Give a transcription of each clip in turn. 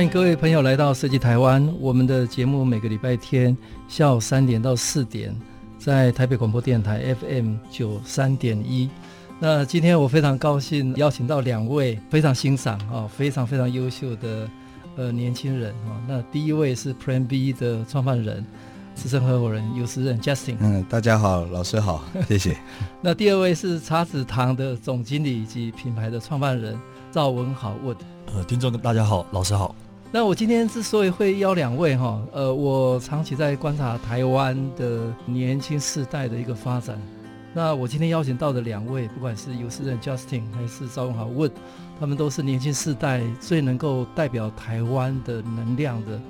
欢迎各位朋友来到设计台湾。我们的节目每个礼拜天下午三点到四点，在台北广播电台 FM 九三点一。那今天我非常高兴邀请到两位非常欣赏啊，非常非常优秀的呃年轻人啊。那第一位是 Plan B 的创办人、资深合伙人游诗任 Justin。嗯，大家好，老师好，谢谢。那第二位是茶子堂的总经理以及品牌的创办人赵文豪 Wood。呃，听众大家好，老师好。那我今天之所以会邀两位哈，呃，我长期在观察台湾的年轻世代的一个发展。那我今天邀请到的两位，不管是游诗任 Justin 还是赵文豪 Wood，他们都是年轻世代最能够代表台湾的能量的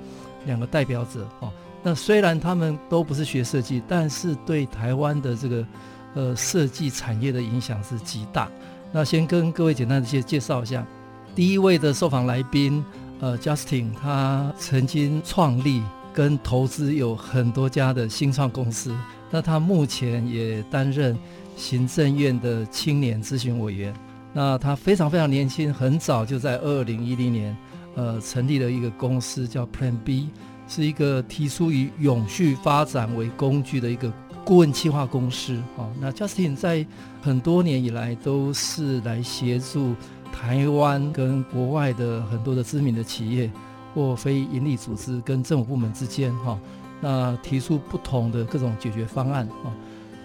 两个代表者哦。那虽然他们都不是学设计，但是对台湾的这个呃设计产业的影响是极大。那先跟各位简单的介介绍一下。第一位的受访来宾，呃，Justin，他曾经创立跟投资有很多家的新创公司。那他目前也担任行政院的青年咨询委员。那他非常非常年轻，很早就在二零一零年，呃，成立了一个公司叫 Plan B，是一个提出以永续发展为工具的一个顾问企划公司。哦，那 Justin 在很多年以来都是来协助。台湾跟国外的很多的知名的企业或非营利组织跟政府部门之间，哈，那提出不同的各种解决方案，哈。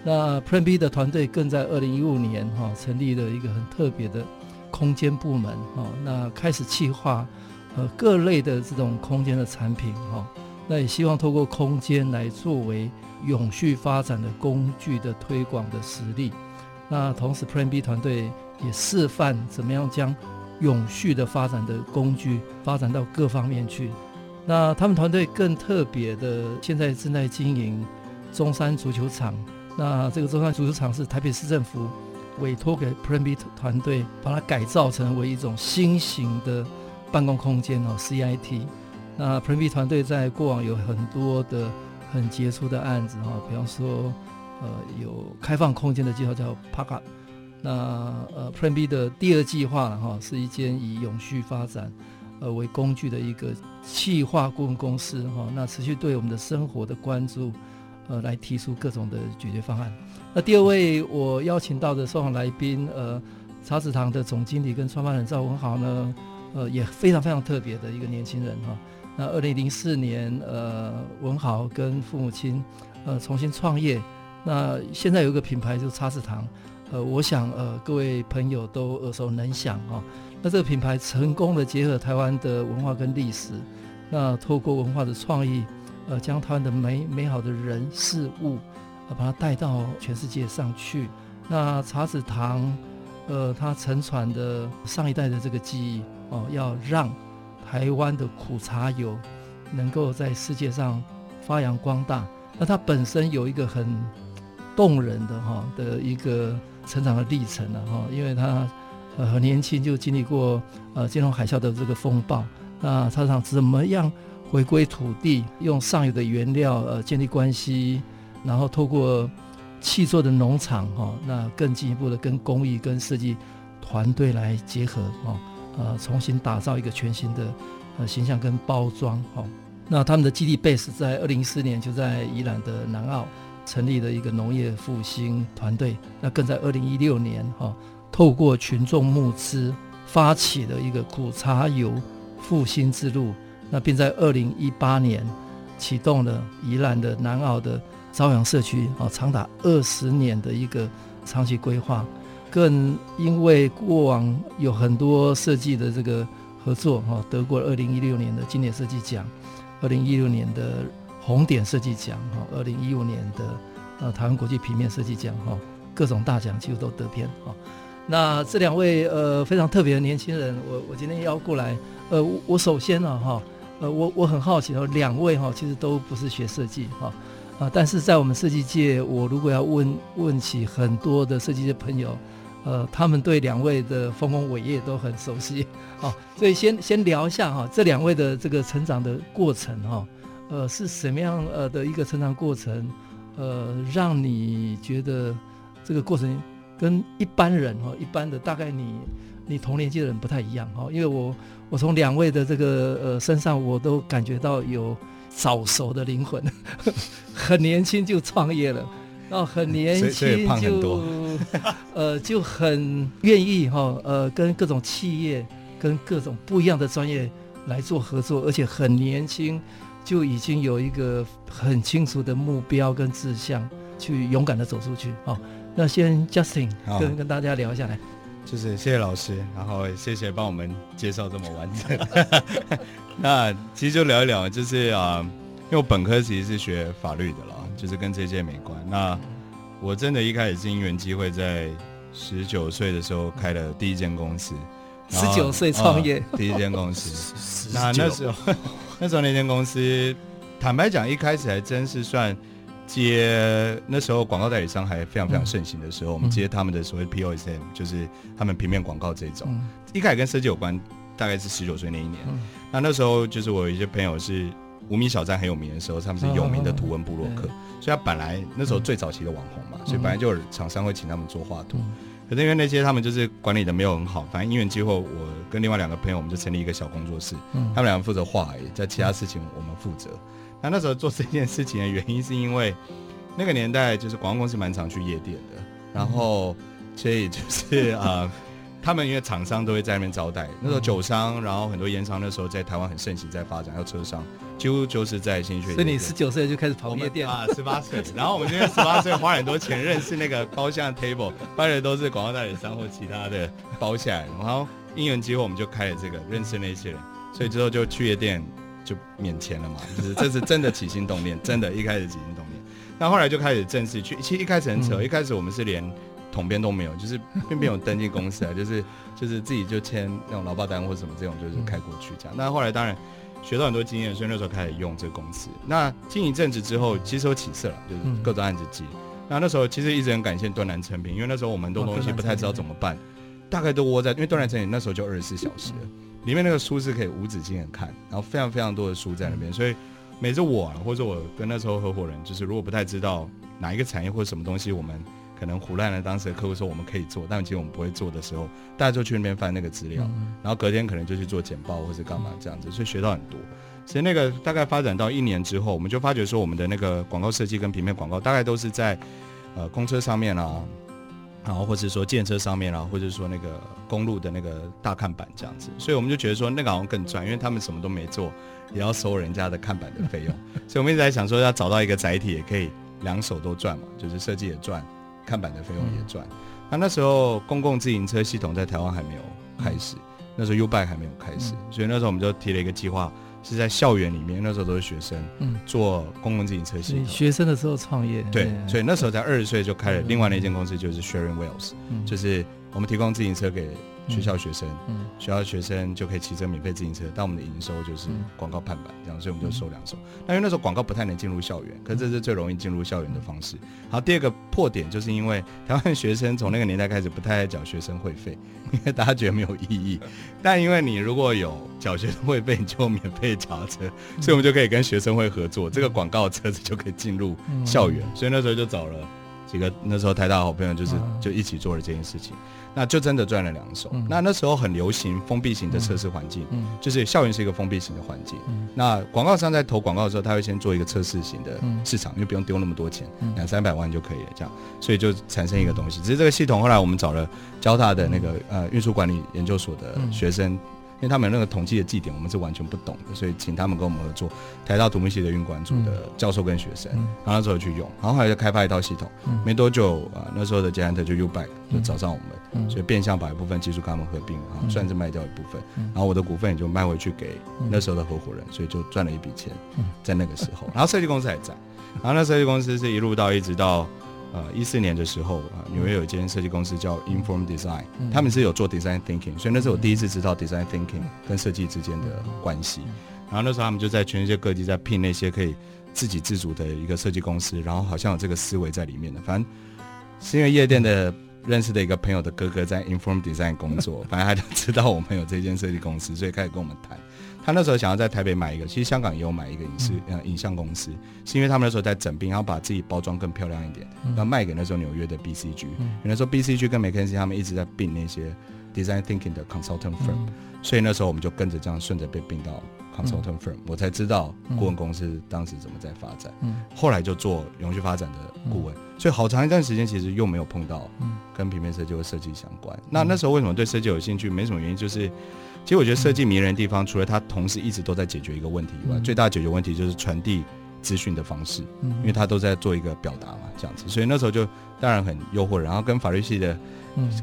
那 Plan B 的团队更在二零一五年，哈，成立了一个很特别的空间部门，哈。那开始企划，呃，各类的这种空间的产品，哈。那也希望透过空间来作为永续发展的工具的推广的实力。那同时，Plan B 团队。也示范怎么样将永续的发展的工具发展到各方面去。那他们团队更特别的，现在正在经营中山足球场。那这个中山足球场是台北市政府委托给 Plan B 团队，把它改造成为一种新型的办公空间哦，CIT。那 Plan B 团队在过往有很多的很杰出的案子哈，比方说呃有开放空间的计划叫 Park。那呃，Plan B 的第二计划哈，是一间以永续发展呃为工具的一个企划顾问公司哈。那持续对我们的生活的关注，呃，来提出各种的解决方案。那第二位我邀请到的受访来宾，呃，茶子堂的总经理跟创办人赵文豪呢，呃，也非常非常特别的一个年轻人哈。那二零零四年，呃，文豪跟父母亲呃重新创业，那现在有一个品牌就是茶子堂。呃，我想呃，各位朋友都耳熟能详啊。那这个品牌成功的结合台湾的文化跟历史，那透过文化的创意，呃，将台湾的美美好的人事物，呃，把它带到全世界上去。那茶子堂，呃，它承传的上一代的这个记忆哦，要让台湾的苦茶油能够在世界上发扬光大。那它本身有一个很动人的哈的一个。成长的历程了哈，因为他呃很年轻就经历过呃金融海啸的这个风暴，那他想怎么样回归土地，用上游的原料呃建立关系，然后透过契作的农场哈，那更进一步的跟工艺跟设计团队来结合哈，呃重新打造一个全新的呃形象跟包装哈，那他们的基地 base 在二零一四年就在宜兰的南澳。成立了一个农业复兴团队，那更在二零一六年哈，透过群众募资发起了一个苦茶油复兴之路，那并在二零一八年启动了宜兰的南澳的朝阳社区啊，长达二十年的一个长期规划，更因为过往有很多设计的这个合作哈，得过二零一六年的经典设计奖，二零一六年的。红点设计奖哈，二零一五年的呃台湾国际平面设计奖哈，各种大奖几乎都得遍哈。那这两位呃非常特别的年轻人，我我今天邀过来，呃，我首先呢哈，呃，我我很好奇哦，两位哈其实都不是学设计哈啊，但是在我们设计界，我如果要问问起很多的设计界朋友，呃，他们对两位的丰功伟业都很熟悉，好，所以先先聊一下哈，这两位的这个成长的过程哈，呃，是什么样呃的一个成长过程？呃，让你觉得这个过程跟一般人哈，一般的大概你你同年纪的人不太一样哈，因为我我从两位的这个呃身上，我都感觉到有早熟的灵魂，很年轻就创业了，然后很年轻就 呃就很愿意哈呃跟各种企业跟各种不一样的专业来做合作，而且很年轻。就已经有一个很清楚的目标跟志向，去勇敢的走出去。好，那先 Justin 跟跟大家聊一下来，就是谢谢老师，然后谢谢帮我们介绍这么完整。那其实就聊一聊，就是啊，因为我本科其实是学法律的啦，就是跟这些没关。那我真的一开始是因缘机会，在十九岁的时候开了第一间公司。十九岁创业，哦，第一间公司。那那时候。那时候那间公司，坦白讲，一开始还真是算接那时候广告代理商还非常非常盛行的时候，嗯、我们接他们的所谓 POSM，就是他们平面广告这种。嗯、一开始跟设计有关，大概是十九岁那一年。嗯、那那时候就是我有一些朋友是无名小站很有名的时候，他们是有名的图文部落客，哦、所以他本来那时候最早期的网红嘛，嗯、所以本来就有厂商会请他们做画图。嗯可是因为那些他们就是管理的没有很好，反正因缘机会，我跟另外两个朋友，我们就成立一个小工作室，嗯、他们两个负责画而已，在其他事情我们负责。那那时候做这件事情的原因，是因为那个年代就是广告公司蛮常去夜店的，然后所以就是啊。呃他们因为厂商都会在那边招待，那时候酒商，然后很多烟商，那时候在台湾很盛行，在发展，还有车商，几乎就是在新区。所以你十九岁就开始跑夜店啊？十八岁，然后我们因为十八岁花很多钱认识那个包厢 table，搬的都是广告代理商或其他的包下来，然后因缘机会我们就开了这个，认识那些人，所以之后就去夜店就免钱了嘛，就是这是真的起心动念，真的一开始起心动念。那后来就开始正式去，其实一开始很扯，嗯、一开始我们是连。统编都没有，就是 并没有登记公司啊，就是就是自己就签那种劳保单或者什么这种，就是开过去这样。那后来当然学到很多经验，所以那时候开始用这个公司。那经一阵子之后，其实有起色了，就是各种案子接。那那时候其实一直很感谢端南成品，因为那时候我们很多东西不太知道怎么办，大概都窝在，因为端南成品那时候就二十四小时了，里面那个书是可以无止境的看，然后非常非常多的书在那边，所以每次我啊或者我跟那时候合伙人，就是如果不太知道哪一个产业或者什么东西，我们。可能胡乱了当时的客户说我们可以做，但其实我们不会做的时候，大家就去那边翻那个资料，嗯、然后隔天可能就去做简报或是干嘛这样子，所以学到很多。所以那个大概发展到一年之后，我们就发觉说我们的那个广告设计跟平面广告大概都是在呃公车上面啊，然后或者说建车上面啊，或者说那个公路的那个大看板这样子，所以我们就觉得说那个好像更赚，因为他们什么都没做，也要收人家的看板的费用，所以我们一直在想说要找到一个载体，也可以两手都赚嘛，就是设计也赚。看板的费用也赚，那那时候公共自行车系统在台湾还没有开始，那时候 U-Bike 还没有开始，所以那时候我们就提了一个计划，是在校园里面，那时候都是学生，嗯，做公共自行车系统。学生的时候创业，对，所以那时候才二十岁就开了另外那间公司，就是 Sharing Wheels，就是我们提供自行车给。学校学生，嗯，学校学生就可以骑着免费自行车，但我们的营收就是广告看板这样，所以我们就收两手。那因为那时候广告不太能进入校园，可是这是最容易进入校园的方式。好，第二个破点就是因为台湾学生从那个年代开始不太爱缴学生会费，因为大家觉得没有意义。但因为你如果有缴学生会费，你就免费脚踏车，所以我们就可以跟学生会合作，这个广告车子就可以进入校园。所以那时候就找了几个那时候台大好朋友，就是就一起做了这件事情。那就真的赚了两手。嗯、那那时候很流行封闭型的测试环境，就是校园是一个封闭型的环境。嗯、那广告商在投广告的时候，他会先做一个测试型的市场，嗯、因为不用丢那么多钱，两三百万就可以了，这样，所以就产生一个东西。只是这个系统后来我们找了交大的那个呃运输管理研究所的学生。因为他们那个统计的计点，我们是完全不懂的，所以请他们跟我们合作。台大土木系的运管组的教授跟学生，嗯、然后那时候去用，然后后来就开发一套系统。嗯、没多久啊、呃，那时候的捷安特就 U-Bike 就找上我们，嗯、所以变相把一部分技术跟他们合并，然后算是卖掉一部分。嗯、然后我的股份也就卖回去给那时候的合伙人，所以就赚了一笔钱。在那个时候，然后设计公司还在，然后那设计公司是一路到一直到呃一四年的时候啊，纽约有一间设计公司叫 Inform Design，、嗯、他们是有做 Design Thinking，所以那是我第一次知道 Design Thinking 跟设计之间的关系。然后那时候他们就在全世界各地在聘那些可以自给自足的一个设计公司，然后好像有这个思维在里面的。反正是因为夜店的认识的一个朋友的哥哥在 Inform Design 工作，反正他就知道我们有这间设计公司，所以开始跟我们谈。他那时候想要在台北买一个，其实香港也有买一个影视呃影像公司，是因为他们那时候在整并，然后把自己包装更漂亮一点，然后卖给那时候纽约的 BCG。那时候 BCG 跟 McKinsey 他们一直在并那些 Design Thinking 的 consultant firm，所以那时候我们就跟着这样顺着被并到 consultant firm，我才知道顾问公司当时怎么在发展。后来就做永续发展的顾问，所以好长一段时间其实又没有碰到跟平面设计或设计相关。那那时候为什么对设计有兴趣？没什么原因，就是。其实我觉得设计迷人的地方，除了它同时一直都在解决一个问题以外，最大的解决问题就是传递资讯的方式，因为它都在做一个表达嘛，这样子。所以那时候就当然很诱惑，然后跟法律系的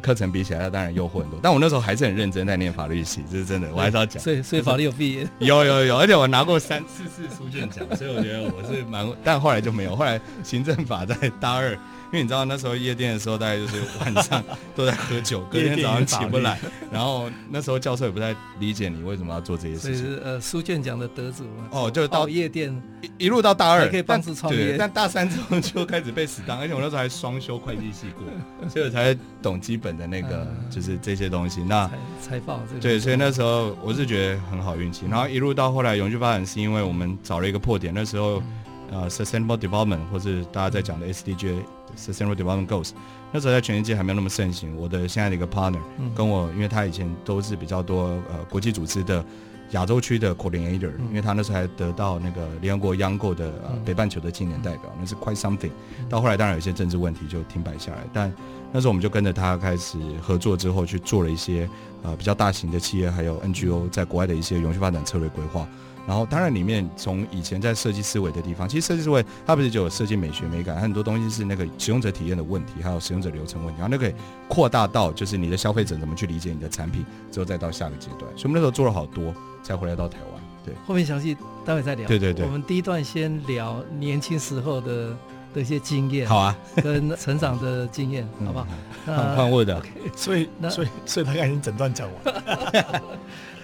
课程比起来，它当然诱惑很多。但我那时候还是很认真在念法律系，这是真的，我还是要讲。所以所以法律有毕业？有有有，而且我拿过三四次书卷奖，所以我觉得我是蛮，但后来就没有。后来行政法在大二。因为你知道那时候夜店的时候，大概就是晚上都在喝酒，隔天早上起不来。然后那时候教授也不太理解你为什么要做这些事情。是呃书卷奖的得主哦，就到夜店一路到大二可以帮助创业，但大三之后就开始被死当，而且我那时候还双修会计系过，所以我才懂基本的那个就是这些东西。那财报这个对，所以那时候我是觉得很好运气。然后一路到后来永续发展，是因为我们找了一个破点。那时候呃，Sustainable Development 或是大家在讲的 SDG。Sustainable Development Goals，那时候在全世界还没有那么盛行。我的现在的一个 partner 跟我，因为他以前都是比较多呃国际组织的亚洲区的 coordinator，因为他那时候还得到那个联合国央购的呃北半球的青年代表，那是 quite something。到后来当然有一些政治问题就停摆下来，但那时候我们就跟着他开始合作之后去做了一些呃比较大型的企业还有 NGO 在国外的一些永续发展策略规划。然后，当然，里面从以前在设计思维的地方，其实设计思维它不是就有设计美学美感，很多东西是那个使用者体验的问题，还有使用者流程问题，然后那个可以扩大到就是你的消费者怎么去理解你的产品，之后再到下个阶段。所以我们那时候做了好多，才回来到台湾。对，后面详细待会再聊。对对对，我们第一段先聊年轻时候的的一些经验。好啊，跟成长的经验，好不好？换换位的，所以所以所以他已经整段讲完。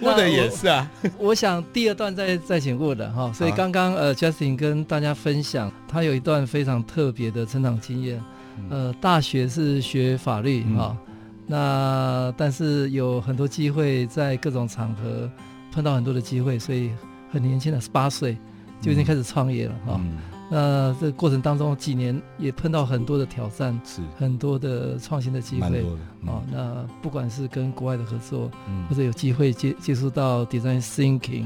问的也是啊，我，想第二段再再请问的哈，所以刚刚呃，Justin 跟大家分享，他有一段非常特别的成长经验，呃，大学是学法律哈，那但是有很多机会在各种场合碰到很多的机会，所以很年轻的十八岁就已经开始创业了哈。那这个过程当中几年也碰到很多的挑战，是很多的创新的机会啊。那不管是跟国外的合作，嗯、或者有机会接接触到 design thinking，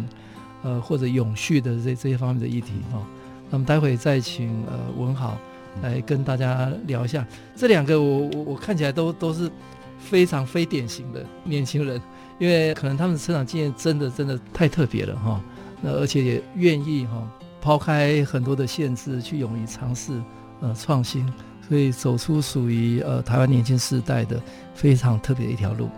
呃，或者永续的这这些方面的议题哈、嗯。那么待会再请呃文豪来跟大家聊一下、嗯、这两个我我我看起来都都是非常非典型的年轻人，因为可能他们的成长经验真的真的太特别了哈。那而且也愿意哈。抛开很多的限制，去勇于尝试，呃，创新，所以走出属于呃台湾年轻世代的非常特别的一条路。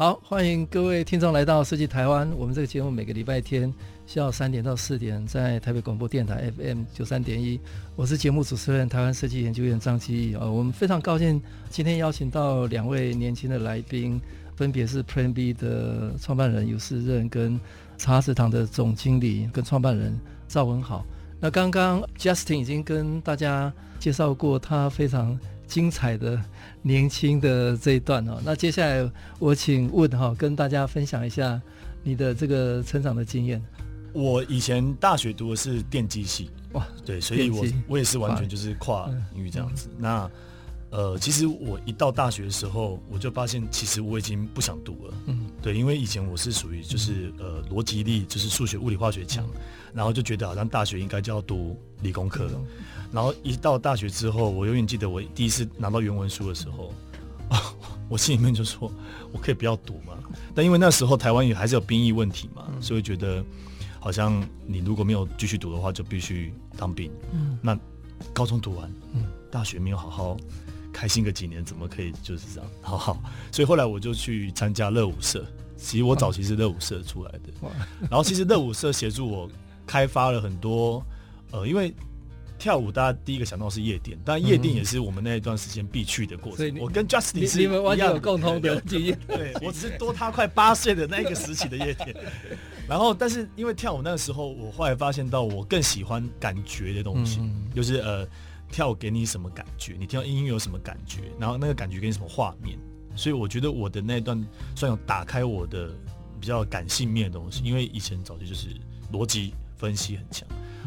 好，欢迎各位听众来到设计台湾。我们这个节目每个礼拜天下午三点到四点，在台北广播电台 FM 九三点一。我是节目主持人台湾设计研究院张基义。呃，我们非常高兴今天邀请到两位年轻的来宾，分别是 Plan B 的创办人尤世任跟茶食堂的总经理跟创办人赵文豪。那刚刚 Justin 已经跟大家介绍过他非常精彩的年轻的这一段哦，那接下来我请 Wood 哈跟大家分享一下你的这个成长的经验。我以前大学读的是电机系，哇，对，所以我我也是完全就是跨领域这样子。那呃，其实我一到大学的时候，我就发现其实我已经不想读了，嗯，对，因为以前我是属于就是呃逻辑力就是数学、物理、化学强，然后就觉得好像大学应该就要读理工科。然后一到大学之后，我永远记得我第一次拿到原文书的时候，我心里面就说：我可以不要读嘛？但因为那时候台湾也还是有兵役问题嘛，嗯、所以觉得好像你如果没有继续读的话，就必须当兵。嗯，那高中读完，嗯，大学没有好好开心个几年，怎么可以就是这样好好？所以后来我就去参加热舞社，其实我早期是热舞社出来的，然后其实热舞社协助我开发了很多，呃，因为。跳舞，大家第一个想到是夜店，但夜店也是我们那一段时间必去的过程。我跟 Justin 是你们完全有共同的经验。对，我只是多他快八岁的那个时期的夜店。然后，但是因为跳舞那个时候，我后来发现到我更喜欢感觉的东西，嗯、就是呃，跳给你什么感觉，你听到音乐有什么感觉，然后那个感觉给你什么画面。所以我觉得我的那段算有打开我的比较感性面的东西，因为以前早期就是逻辑分析很强。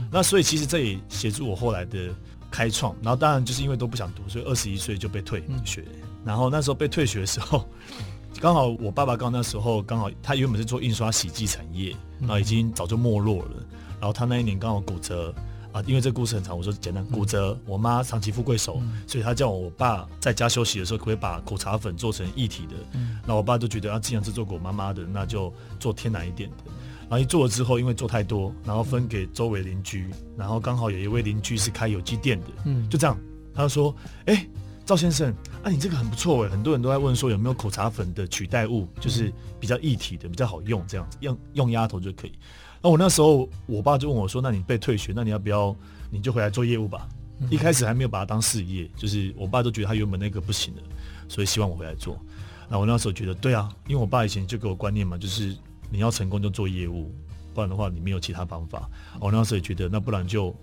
那所以其实这也协助我后来的开创，然后当然就是因为都不想读，所以二十一岁就被退学。然后那时候被退学的时候，刚好我爸爸刚那时候刚好他原本是做印刷洗剂产业，然后已经早就没落了。然后他那一年刚好骨折啊，因为这个故事很长，我说简单，骨折，我妈长期富贵手，所以他叫我爸在家休息的时候，可不可以把苦茶粉做成一体的？然后我爸就觉得啊，既然是做给我妈妈的，那就做天然一点的。然后一做了之后，因为做太多，然后分给周围邻居，然后刚好有一位邻居是开有机店的，嗯，就这样，他就说：“哎、欸，赵先生，啊，你这个很不错哎，很多人都在问说有没有口茶粉的取代物，就是比较一体的，比较好用，这样子用用鸭头就可以。”那我那时候，我爸就问我说：“那你被退学，那你要不要你就回来做业务吧？”一开始还没有把它当事业，就是我爸都觉得他原本那个不行了，所以希望我回来做。那我那时候觉得对啊，因为我爸以前就给我观念嘛，就是。你要成功就做业务，不然的话你没有其他方法。我那时候也觉得，那不然就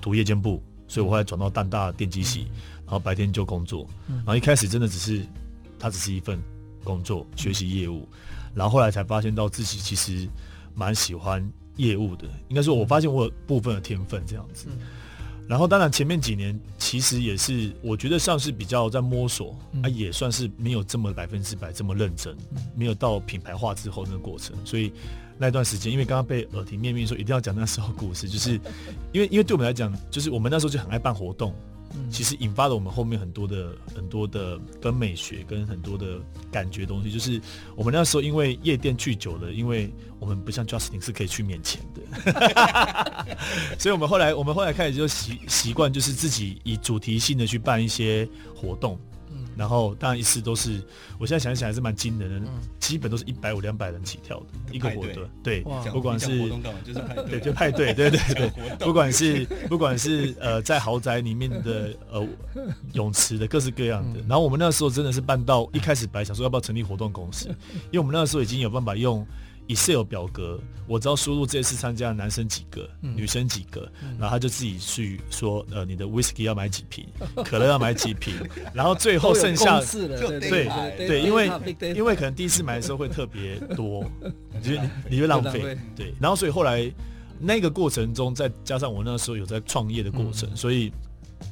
读夜间部，所以我后来转到淡大电机系，然后白天就工作。然后一开始真的只是，他只是一份工作，学习业务。然后后来才发现到自己其实蛮喜欢业务的，应该说我发现我有部分的天分这样子。然后当然前面几年其实也是，我觉得像是比较在摸索，啊也算是没有这么百分之百这么认真，没有到品牌化之后那个过程，所以那段时间因为刚刚被耳提面命说一定要讲那时候故事，就是因为因为对我们来讲，就是我们那时候就很爱办活动。其实引发了我们后面很多的很多的跟美学跟很多的感觉东西，就是我们那时候因为夜店去久了，因为我们不像 Justin 是可以去免钱的，所以我们后来我们后来开始就习习惯就是自己以主题性的去办一些活动。然后当然一次都是，我现在想起来还是蛮惊人的，基本都是一百五两百人起跳的一个活动，对，不管是对就派对，对对 对，不管是不管是呃在豪宅里面的呃泳池的各式各样的，然后我们那时候真的是办到一开始本来想说要不要成立活动公司，因为我们那时候已经有办法用。Excel 表格，我只要输入这次参加的男生几个，嗯、女生几个，嗯、然后他就自己去说，呃，你的 Whisky 要买几瓶，可乐要买几瓶，然后最后剩下对对对，因为因为可能第一次买的时候会特别多，你就你就浪费，对，然后所以后来那个过程中，再加上我那时候有在创业的过程，嗯、所以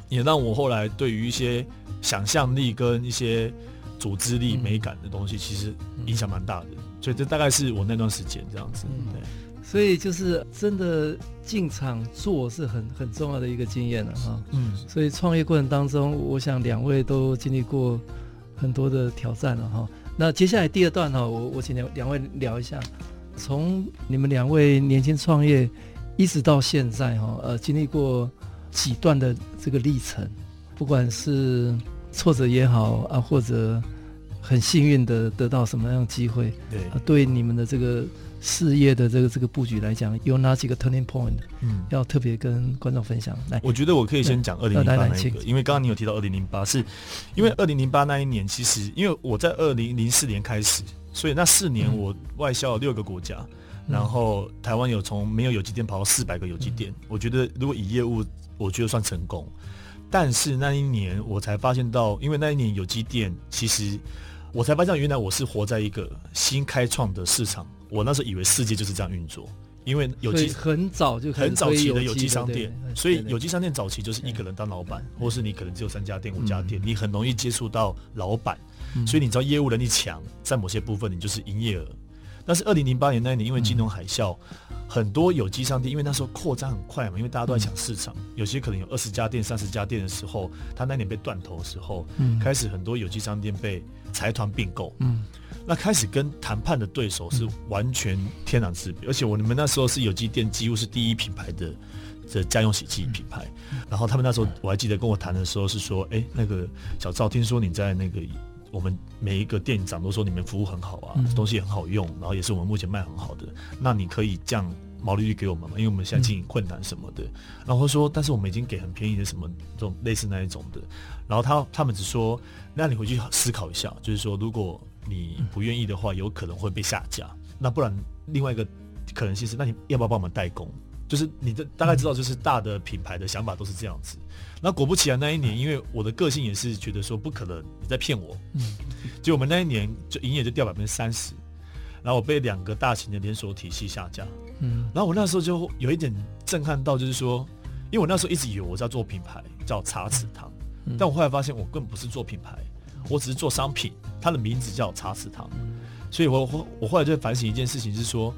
也让我后来对于一些想象力跟一些组织力、美感的东西，其实影响蛮大的。所以这大概是我那段时间这样子，对。所以就是真的进场做是很很重要的一个经验了哈。嗯。所以创业过程当中，我想两位都经历过很多的挑战了哈。那接下来第二段哈，我我请两两位聊一下，从你们两位年轻创业一直到现在哈，呃，经历过几段的这个历程，不管是挫折也好啊，或者。很幸运的得到什么样的机会？对，啊，对你们的这个事业的这个这个布局来讲，有哪几个 turning point？嗯，要特别跟观众分享。来，我觉得我可以先讲二零零八那一个，因为刚刚你有提到二零零八，是因为二零零八那一年，其实因为我在二零零四年开始，所以那四年我外销了六个国家，嗯、然后台湾有从没有有机店跑到四百个有机店。嗯、我觉得如果以业务，我觉得算成功。但是那一年我才发现到，因为那一年有机店其实。我才发现，原来我是活在一个新开创的市场。我那时候以为世界就是这样运作，因为有机很早就很早期的有机商店，所以有机商店早期就是一个人当老板，或是你可能只有三家店、五家店，你很容易接触到老板，所以你知道业务能力强，在某些部分你就是营业额。但是二零零八年那一年，因为金融海啸，很多有机商店，因为那时候扩张很快嘛，因为大家都在抢市场，有些可能有二十家店、三十家店的时候，他那年被断头的时候，嗯。开始很多有机商店被财团并购，嗯，那开始跟谈判的对手是完全天壤之别，而且我们那时候是有机店几乎是第一品牌的这家用洗剂品牌，然后他们那时候我还记得跟我谈的时候是说，哎，那个小赵，听说你在那个我们每一个店长都说你们服务很好啊，嗯、东西很好用，然后也是我们目前卖很好的，那你可以降毛利率给我们吗？因为我们现在经营困难什么的。嗯、然后说，但是我们已经给很便宜的什么这种类似那一种的。然后他他们只说，那你回去思考一下，就是说如果你不愿意的话，有可能会被下架。那不然另外一个可能性是，那你要不要帮我们代工？就是你的大概知道，就是大的品牌的想法都是这样子。那果不其然，那一年因为我的个性也是觉得说不可能你在骗我，嗯，就我们那一年就营业就掉百分之三十，然后我被两个大型的连锁体系下架，嗯，然后我那时候就有一点震撼到，就是说，因为我那时候一直以为我在做品牌叫茶池堂，但我后来发现我根本不是做品牌，我只是做商品，它的名字叫茶池堂，所以我我我后来就反省一件事情，是说。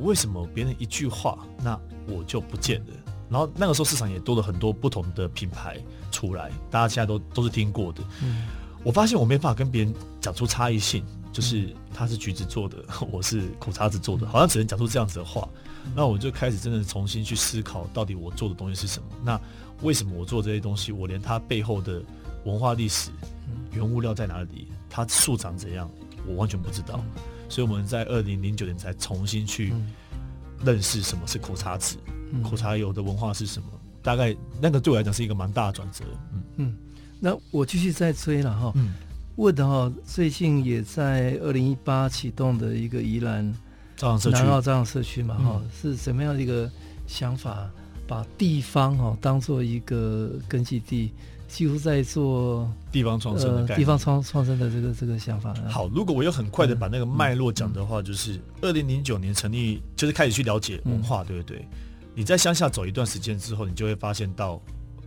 为什么别人一句话，那我就不见了？然后那个时候市场也多了很多不同的品牌出来，大家现在都都是听过的。嗯，我发现我没办法跟别人讲出差异性，就是他是橘子做的，我是苦茶子做的，好像只能讲出这样子的话。那我就开始真的重新去思考，到底我做的东西是什么？那为什么我做这些东西？我连它背后的文化历史、原物料在哪里，它树长怎样，我完全不知道。所以我们在二零零九年才重新去认识什么是苦茶籽，嗯、苦茶油的文化是什么。大概那个对我来讲是一个蛮大的转折。嗯嗯，那我继续再追了哈。嗯，问的哈，最近也在二零一八启动的一个宜兰朝阳社区，南澳朝阳社区嘛哈，嗯、是什么样的一个想法？把地方哈当做一个根据地。几乎在做地方创生的概念，地方创创生的这个这个想法。好，如果我要很快的把那个脉络讲的话，就是二零零九年成立，就是开始去了解文化，对不对？你在乡下走一段时间之后，你就会发现到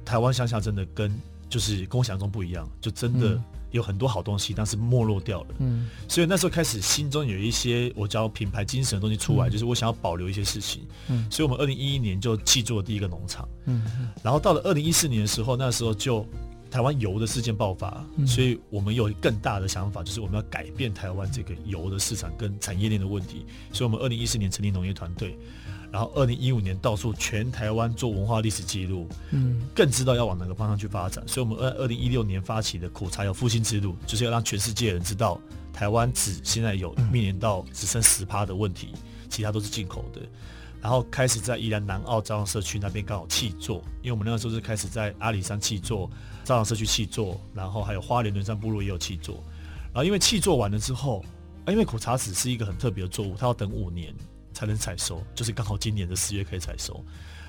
台湾乡下真的跟就是跟我想象中不一样，就真的。有很多好东西，但是没落掉了。嗯，所以那时候开始心中有一些我叫品牌精神的东西出来，嗯、就是我想要保留一些事情。嗯，所以我们二零一一年就契作了第一个农场。嗯，然后到了二零一四年的时候，那时候就台湾油的事件爆发，嗯、所以我们有更大的想法，就是我们要改变台湾这个油的市场跟产业链的问题。所以我们二零一四年成立农业团队。然后，二零一五年到处全台湾做文化历史记录，嗯，更知道要往哪个方向去发展。所以，我们二二零一六年发起的苦茶有复兴之路，就是要让全世界人知道，台湾只现在有面临到只剩十趴的问题，其他都是进口的。然后开始在宜兰南澳朝阳社区那边刚好契作，因为我们那个时候是开始在阿里山契作，朝阳社区契作，然后还有花莲轮山部落也有契作。然后因为契作完了之后，因为苦茶籽是一个很特别的作物，它要等五年。才能采收，就是刚好今年的四月可以采收。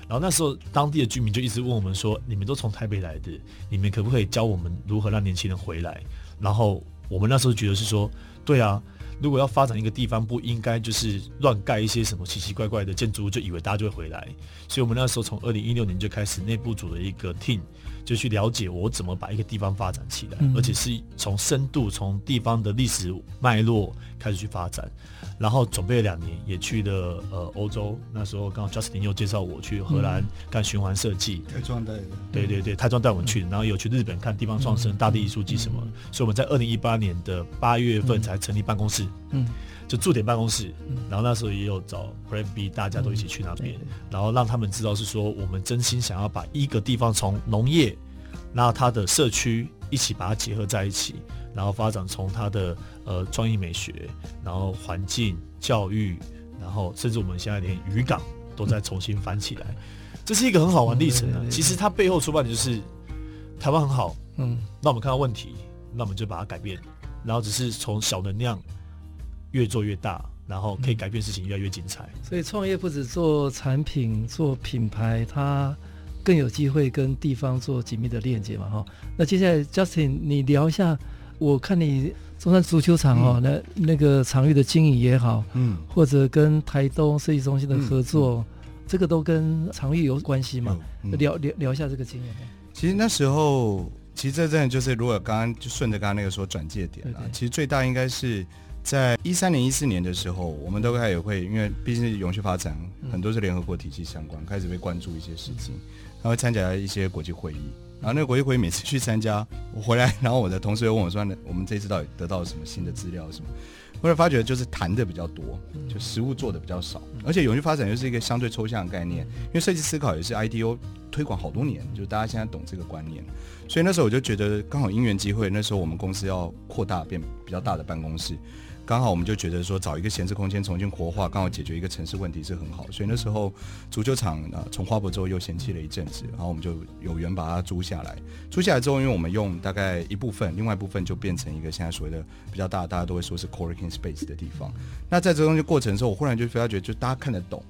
然后那时候当地的居民就一直问我们说：“你们都从台北来的，你们可不可以教我们如何让年轻人回来？”然后我们那时候觉得是说：“对啊，如果要发展一个地方，不应该就是乱盖一些什么奇奇怪怪的建筑物，就以为大家就会回来。”所以，我们那时候从二零一六年就开始内部组了一个 team。就去了解我怎么把一个地方发展起来，嗯、而且是从深度、从地方的历史脉络开始去发展，然后准备了两年，也去了呃欧洲。那时候刚好 Justin 又介绍我去荷兰干循环设计，泰庄带的，对对对，泰庄带我们去，然后有去日本看地方创生、嗯、大地艺术季什么。嗯、所以我们在二零一八年的八月份才成立办公室，嗯，就驻点办公室。然后那时候也有找 Plan B，大家都一起去那边，嗯、然后让他们知道是说我们真心想要把一个地方从农业。那它的社区一起把它结合在一起，然后发展从它的呃创意美学，然后环境教育，然后甚至我们现在连渔港都在重新翻起来，嗯、这是一个很好玩的历程啊。其实它背后出发点就是台湾很好，嗯，那我们看到问题，那我们就把它改变，然后只是从小能量越做越大，然后可以改变事情越来越精彩。所以创业不止做产品做品牌，它。更有机会跟地方做紧密的链接嘛，哈。那接下来，Justin，你聊一下，我看你中山足球场哦，嗯、那那个场域的经营也好，嗯，或者跟台东设计中心的合作，这个都跟场域有关系嘛？聊聊聊一下这个经验。其实那时候，其实这真的就是，如果刚刚就顺着刚刚那个说转介点啊，对对其实最大应该是在一三年、一四年的时候，我们都开始会，因为毕竟是永续发展，很多是联合国体系相关，开始被关注一些事情。他会参加一些国际会议，然后那个国际会议每次去参加，我回来，然后我的同事又问我说：“我们这次到底得到了什么新的资料？什么？”后来发觉就是谈的比较多，就实物做的比较少，而且永续发展又是一个相对抽象的概念，因为设计思考也是 IDO 推广好多年，就大家现在懂这个观念，所以那时候我就觉得刚好因缘机会，那时候我们公司要扩大变比较大的办公室。刚好我们就觉得说找一个闲置空间重新活化，刚好解决一个城市问题是很好。所以那时候足球场呃从花博之后又闲弃了一阵子，然后我们就有缘把它租下来。租下来之后，因为我们用大概一部分，另外一部分就变成一个现在所谓的比较大，大家都会说是 co-working space 的地方。那在这东西过程的时候，我忽然就非常觉得，就大家看得懂。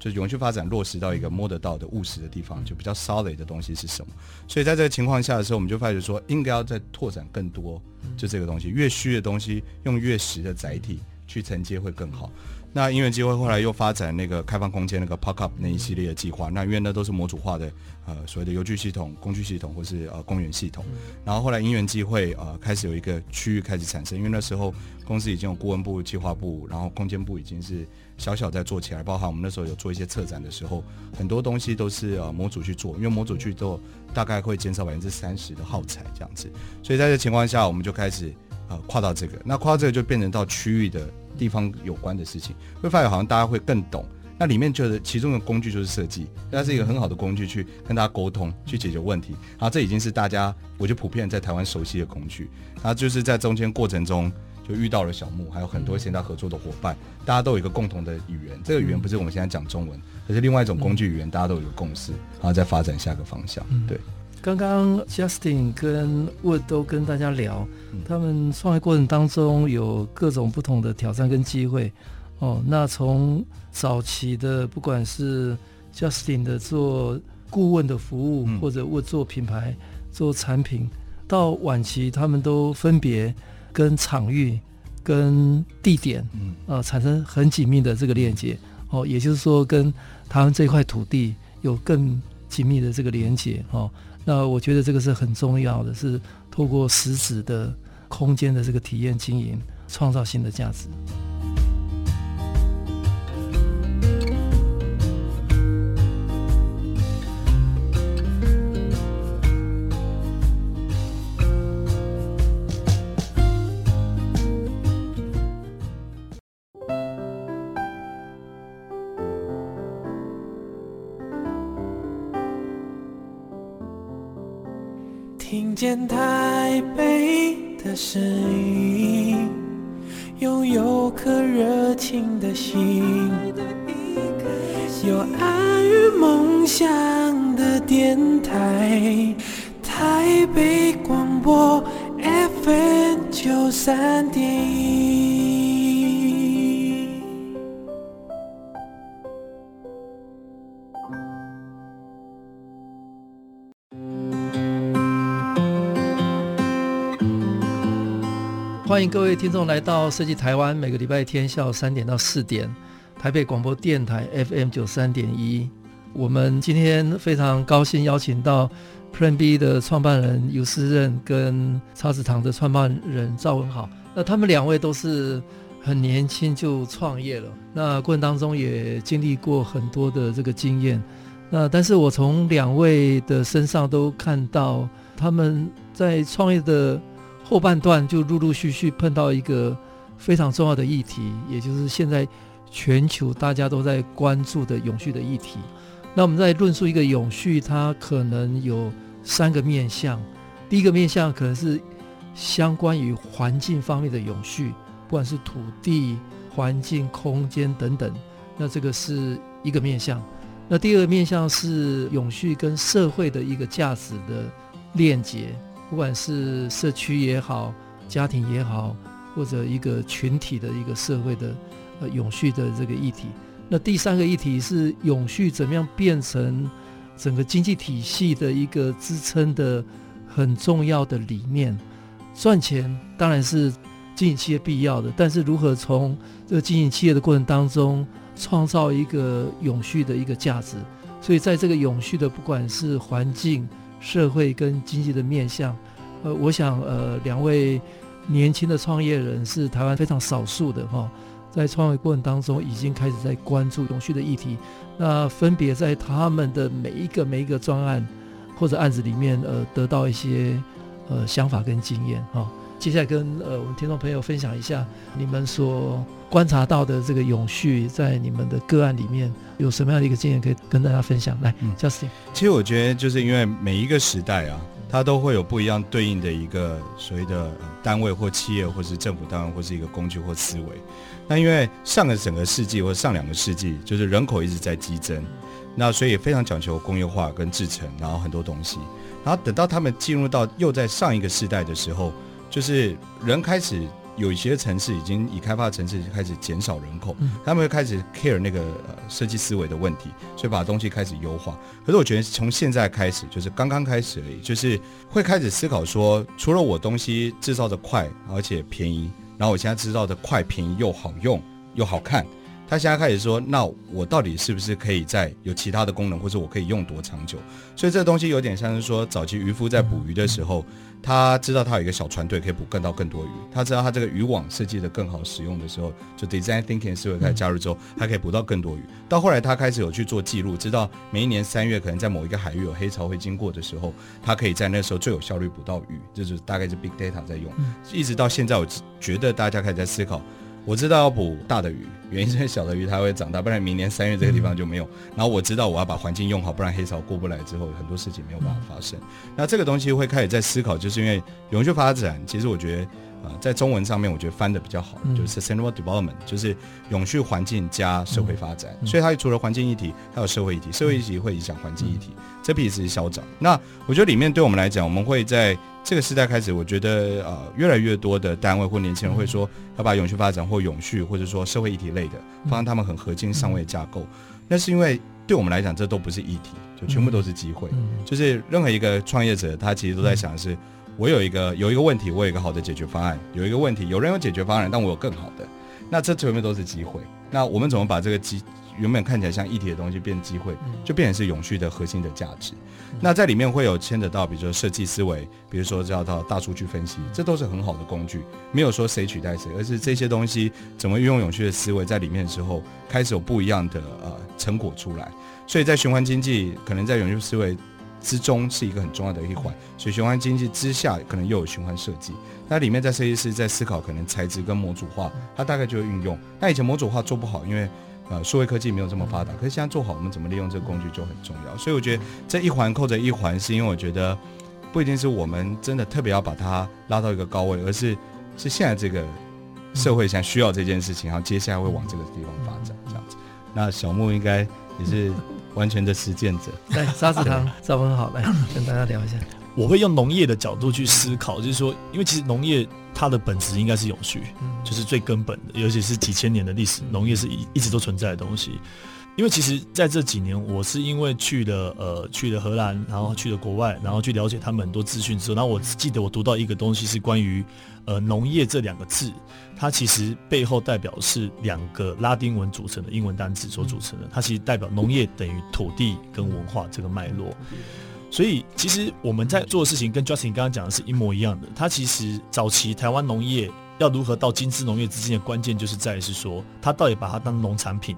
就是永续发展落实到一个摸得到的务实的地方，就比较 solid 的东西是什么？所以在这个情况下的时候，我们就发觉说，应该要再拓展更多，就这个东西，越虚的东西用越实的载体去承接会更好。那因缘机会后来又发展那个开放空间那个 Park Up 那一系列的计划，那因为那都是模组化的，呃，所谓的游具系统、工具系统或是呃公园系统。然后后来因缘机会呃开始有一个区域开始产生，因为那时候公司已经有顾问部、计划部，然后空间部已经是小小在做起来，包含我们那时候有做一些策展的时候，很多东西都是呃模组去做，因为模组去做大概会减少百分之三十的耗材这样子，所以在这情况下，我们就开始呃跨到这个，那跨到这个就变成到区域的。地方有关的事情，会发现好像大家会更懂。那里面就是其中的工具就是设计，它是一个很好的工具去跟大家沟通，去解决问题。然后这已经是大家我就普遍在台湾熟悉的工具。然后就是在中间过程中就遇到了小木，还有很多现在合作的伙伴，大家都有一个共同的语言。这个语言不是我们现在讲中文，而是另外一种工具语言，大家都有一个共识，然后再发展下个方向。对。刚刚 Justin 跟 Wood 都跟大家聊，他们创业过程当中有各种不同的挑战跟机会。哦，那从早期的不管是 Justin 的做顾问的服务，或者 Wood 做品牌、做产品，到晚期他们都分别跟场域、跟地点，呃，产生很紧密的这个链接。哦，也就是说，跟台湾这块土地有更紧密的这个连接。哦。那我觉得这个是很重要的，是透过实质的空间的这个体验经营，创造新的价值。各位听众来到设计台湾，每个礼拜天下午三点到四点，台北广播电台 FM 九三点一。我们今天非常高兴邀请到 Plan B 的创办人游思任跟叉子堂的创办人赵文豪。那他们两位都是很年轻就创业了，那过程当中也经历过很多的这个经验。那但是我从两位的身上都看到他们在创业的。后半段就陆陆续续碰到一个非常重要的议题，也就是现在全球大家都在关注的永续的议题。那我们在论述一个永续，它可能有三个面向。第一个面向可能是相关于环境方面的永续，不管是土地、环境、空间等等，那这个是一个面向。那第二个面向是永续跟社会的一个价值的链接。不管是社区也好，家庭也好，或者一个群体的一个社会的呃永续的这个议题，那第三个议题是永续怎么样变成整个经济体系的一个支撑的很重要的理念。赚钱当然是经营企业必要的，但是如何从这个经营企业的过程当中创造一个永续的一个价值？所以在这个永续的不管是环境。社会跟经济的面向，呃，我想，呃，两位年轻的创业人是台湾非常少数的哈，在创业过程当中已经开始在关注永续的议题。那分别在他们的每一个每一个专案或者案子里面，呃，得到一些呃想法跟经验哈。接下来跟呃我们听众朋友分享一下你们所观察到的这个永续，在你们的个案里面有什么样的一个经验可以跟大家分享？来，嗯，Justin。其实我觉得就是因为每一个时代啊，它都会有不一样对应的一个所谓的单位或企业，或是政府单位，或是一个工具或思维。那因为上个整个世纪或上两个世纪，就是人口一直在激增，那所以非常讲求工业化跟制成，然后很多东西。然后等到他们进入到又在上一个世代的时候，就是人开始有一些城市已经已开发的城市开始减少人口，他们会开始 care 那个呃设计思维的问题，所以把东西开始优化。可是我觉得从现在开始，就是刚刚开始而已，就是会开始思考说，除了我东西制造的快而且便宜。然后我现在制造的快、便宜又好用又好看，他现在开始说，那我到底是不是可以在有其他的功能，或者我可以用多长久？所以这个东西有点像是说，早期渔夫在捕鱼的时候，他知道他有一个小船队可以捕更到更多鱼，他知道他这个渔网设计的更好使用的时候，就 design thinking 思维开始加入之后，他可以捕到更多鱼。到后来他开始有去做记录，知道每一年三月可能在某一个海域有黑潮会经过的时候，他可以在那时候最有效率捕到鱼，这就是大概是 big data 在用。一直到现在，我觉得大家开始在思考。我知道要捕大的鱼，原因是小的鱼它会长大，不然明年三月这个地方就没有。然后我知道我要把环境用好，不然黑潮过不来之后，很多事情没有办法发生。那这个东西会开始在思考，就是因为永续发展，其实我觉得啊、呃，在中文上面我觉得翻的比较好，就是 sustainable development，就是永续环境加社会发展。所以它除了环境议题，还有社会议题，社会议题会影响环境议题，这批是消长。那我觉得里面对我们来讲，我们会在。这个时代开始，我觉得呃，越来越多的单位或年轻人会说，要把永续发展或永续，或者说社会议题类的，放在他们很核心上位架构。那是因为对我们来讲，这都不是议题，就全部都是机会。就是任何一个创业者，他其实都在想的是，我有一个有一个问题，我有一个好的解决方案；有一个问题，有人有解决方案，但我有更好的。那这全部都是机会。那我们怎么把这个机原本看起来像议题的东西变机会，就变成是永续的核心的价值？那在里面会有牵扯到，比如说设计思维，比如说叫到大数据分析，这都是很好的工具。没有说谁取代谁，而是这些东西怎么运用永续的思维在里面的时候，开始有不一样的呃成果出来。所以在循环经济可能在永续思维之中是一个很重要的一环，所以循环经济之下可能又有循环设计。那里面在设计师在思考可能材质跟模组化，它大概就会运用。那以前模组化做不好，因为呃，数位科技没有这么发达，可是现在做好，我们怎么利用这个工具就很重要。所以我觉得这一环扣着一环，是因为我觉得不一定是我们真的特别要把它拉到一个高位，而是是现在这个社会想需要这件事情，然后接下来会往这个地方发展这样子。那小木应该也是完全的实践者。来，沙子堂，赵文好，来 跟大家聊一下。我会用农业的角度去思考，就是说，因为其实农业它的本质应该是永续，就是最根本的，尤其是几千年的历史，农业是一一直都存在的东西。因为其实在这几年，我是因为去了呃去了荷兰，然后去了国外，然后去了解他们很多资讯之后，然后我记得我读到一个东西是关于呃农业这两个字，它其实背后代表是两个拉丁文组成的英文单词所组成的，它其实代表农业等于土地跟文化这个脉络。所以，其实我们在做的事情跟 Justin 刚刚讲的是一模一样的。它其实早期台湾农业要如何到精致农业之间的关键，就是在于是说，它到底把它当农产品，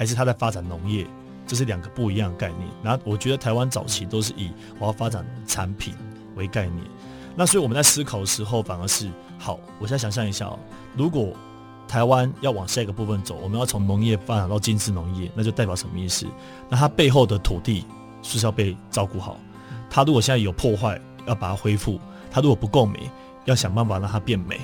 还是它在发展农业，这是两个不一样的概念。然后，我觉得台湾早期都是以我要发展产品为概念。那所以我们在思考的时候，反而是好。我现在想象一下哦，如果台湾要往下一个部分走，我们要从农业发展到精致农业，那就代表什么意思？那它背后的土地是不。是要被照顾好，它如果现在有破坏，要把它恢复；它如果不够美，要想办法让它变美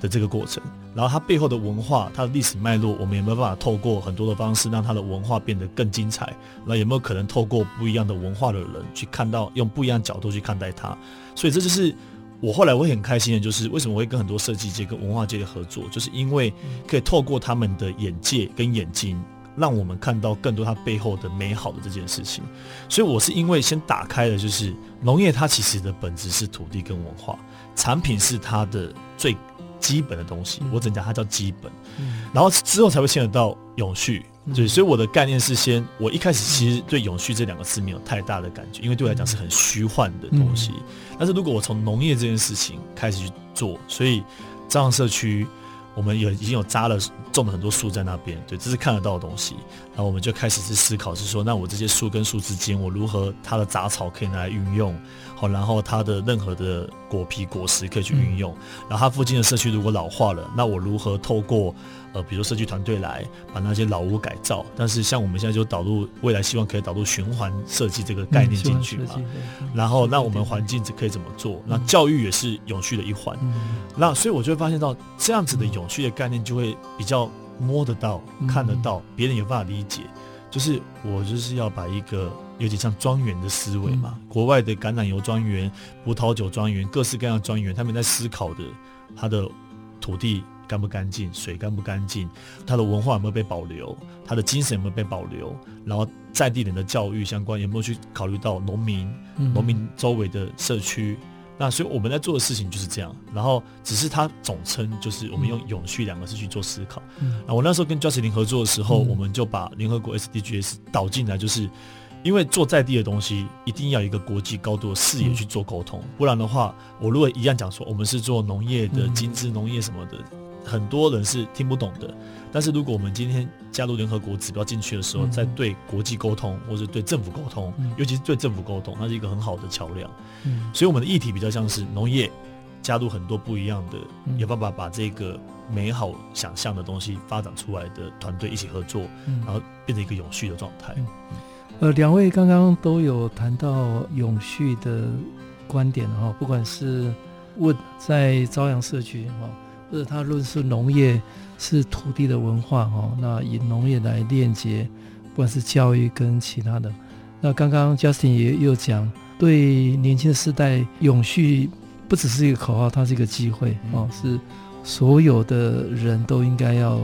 的这个过程。然后它背后的文化、它的历史脉络，我们有没有办法透过很多的方式让它的文化变得更精彩？那有没有可能透过不一样的文化的人去看到，用不一样的角度去看待它？所以这就是我后来我会很开心的，就是为什么会跟很多设计界跟文化界的合作，就是因为可以透过他们的眼界跟眼睛。让我们看到更多它背后的美好的这件事情，所以我是因为先打开了，就是农业它其实的本质是土地跟文化，产品是它的最基本的东西，我只能讲它叫基本，然后之后才会牵扯到永续，对，所以我的概念是先，我一开始其实对永续这两个字没有太大的感觉，因为对我来讲是很虚幻的东西，但是如果我从农业这件事情开始去做，所以这样社区。我们有已经有扎了种了很多树在那边，对，这是看得到的东西。然后我们就开始去思考，是说，那我这些树跟树之间，我如何它的杂草可以拿来运用，好，然后它的任何的果皮果实可以去运用。然后它附近的社区如果老化了，那我如何透过呃，比如设计团队来把那些老屋改造？但是像我们现在就导入未来，希望可以导入循环设计这个概念进去嘛。然后那我们环境可以怎么做？那教育也是永续的一环。那所以我就会发现到这样子的永续的概念就会比较摸得到、看得到，别人有办法理解。就是我就是要把一个有点像庄园的思维嘛，国外的橄榄油庄园、葡萄酒庄园、各式各样的庄园，他们在思考的它的土地干不干净，水干不干净，它的文化有没有被保留，它的精神有没有被保留，然后在地人的教育相关有没有去考虑到农民、农民周围的社区。那所以我们在做的事情就是这样，然后只是它总称就是我们用“永续”两个字去做思考。嗯，那我那时候跟 Justin 合作的时候，嗯、我们就把联合国 SDGs 导进来，就是因为做在地的东西，一定要有一个国际高度的视野去做沟通，嗯、不然的话，我如果一样讲说我们是做农业的、精致农业什么的。很多人是听不懂的，但是如果我们今天加入联合国指标进去的时候，在对国际沟通或者对政府沟通，尤其是对政府沟通，那是一个很好的桥梁。所以我们的议题比较像是农业加入很多不一样的，有办法把这个美好想象的东西发展出来的团队一起合作，然后变成一个永续的状态。呃，两位刚刚都有谈到永续的观点哈，不管是问在朝阳社区哈。或者他论述农业是土地的文化哈，那以农业来链接，不管是教育跟其他的。那刚刚 Justin 也又讲，对年轻的世代，永续不只是一个口号，它是一个机会哦，是所有的人都应该要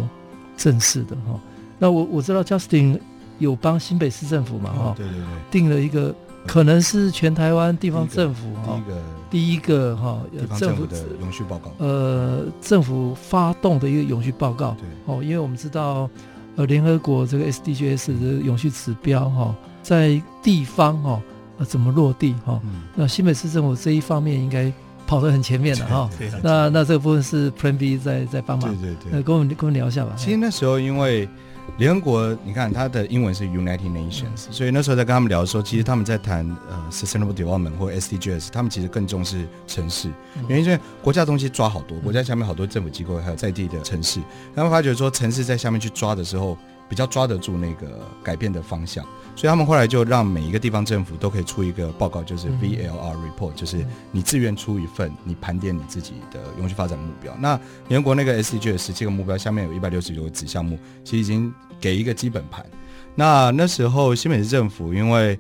正视的哈。那我我知道 Justin 有帮新北市政府嘛哈，对对对，定了一个。可能是全台湾地方政府哈，第一个哈，政府的永续报告，呃，政府发动的一个永续报告，对哦，因为我们知道，呃，联合国这个 SDGs 的永续指标哈，在地方哈，呃，怎么落地哈？那新北市政府这一方面应该跑得很前面的哈。那那这个部分是 Plan B 在在帮忙，对对对，跟我们跟我们聊一下吧。其实那时候因为。联合国，你看它的英文是 United Nations，所以那时候在跟他们聊的时候，其实他们在谈呃 Sustainable Development 或 SDGs，他们其实更重视城市，原因是因为国家东西抓好多，国家下面好多政府机构还有在地的城市，他们发觉说城市在下面去抓的时候。比较抓得住那个改变的方向，所以他们后来就让每一个地方政府都可以出一个报告，就是 VLR report，就是你自愿出一份，你盘点你自己的永续发展目标。那联合国那个 SDG 的十七个目标下面有一百六十九个子项目，其实已经给一个基本盘。那那时候新北市政府因为。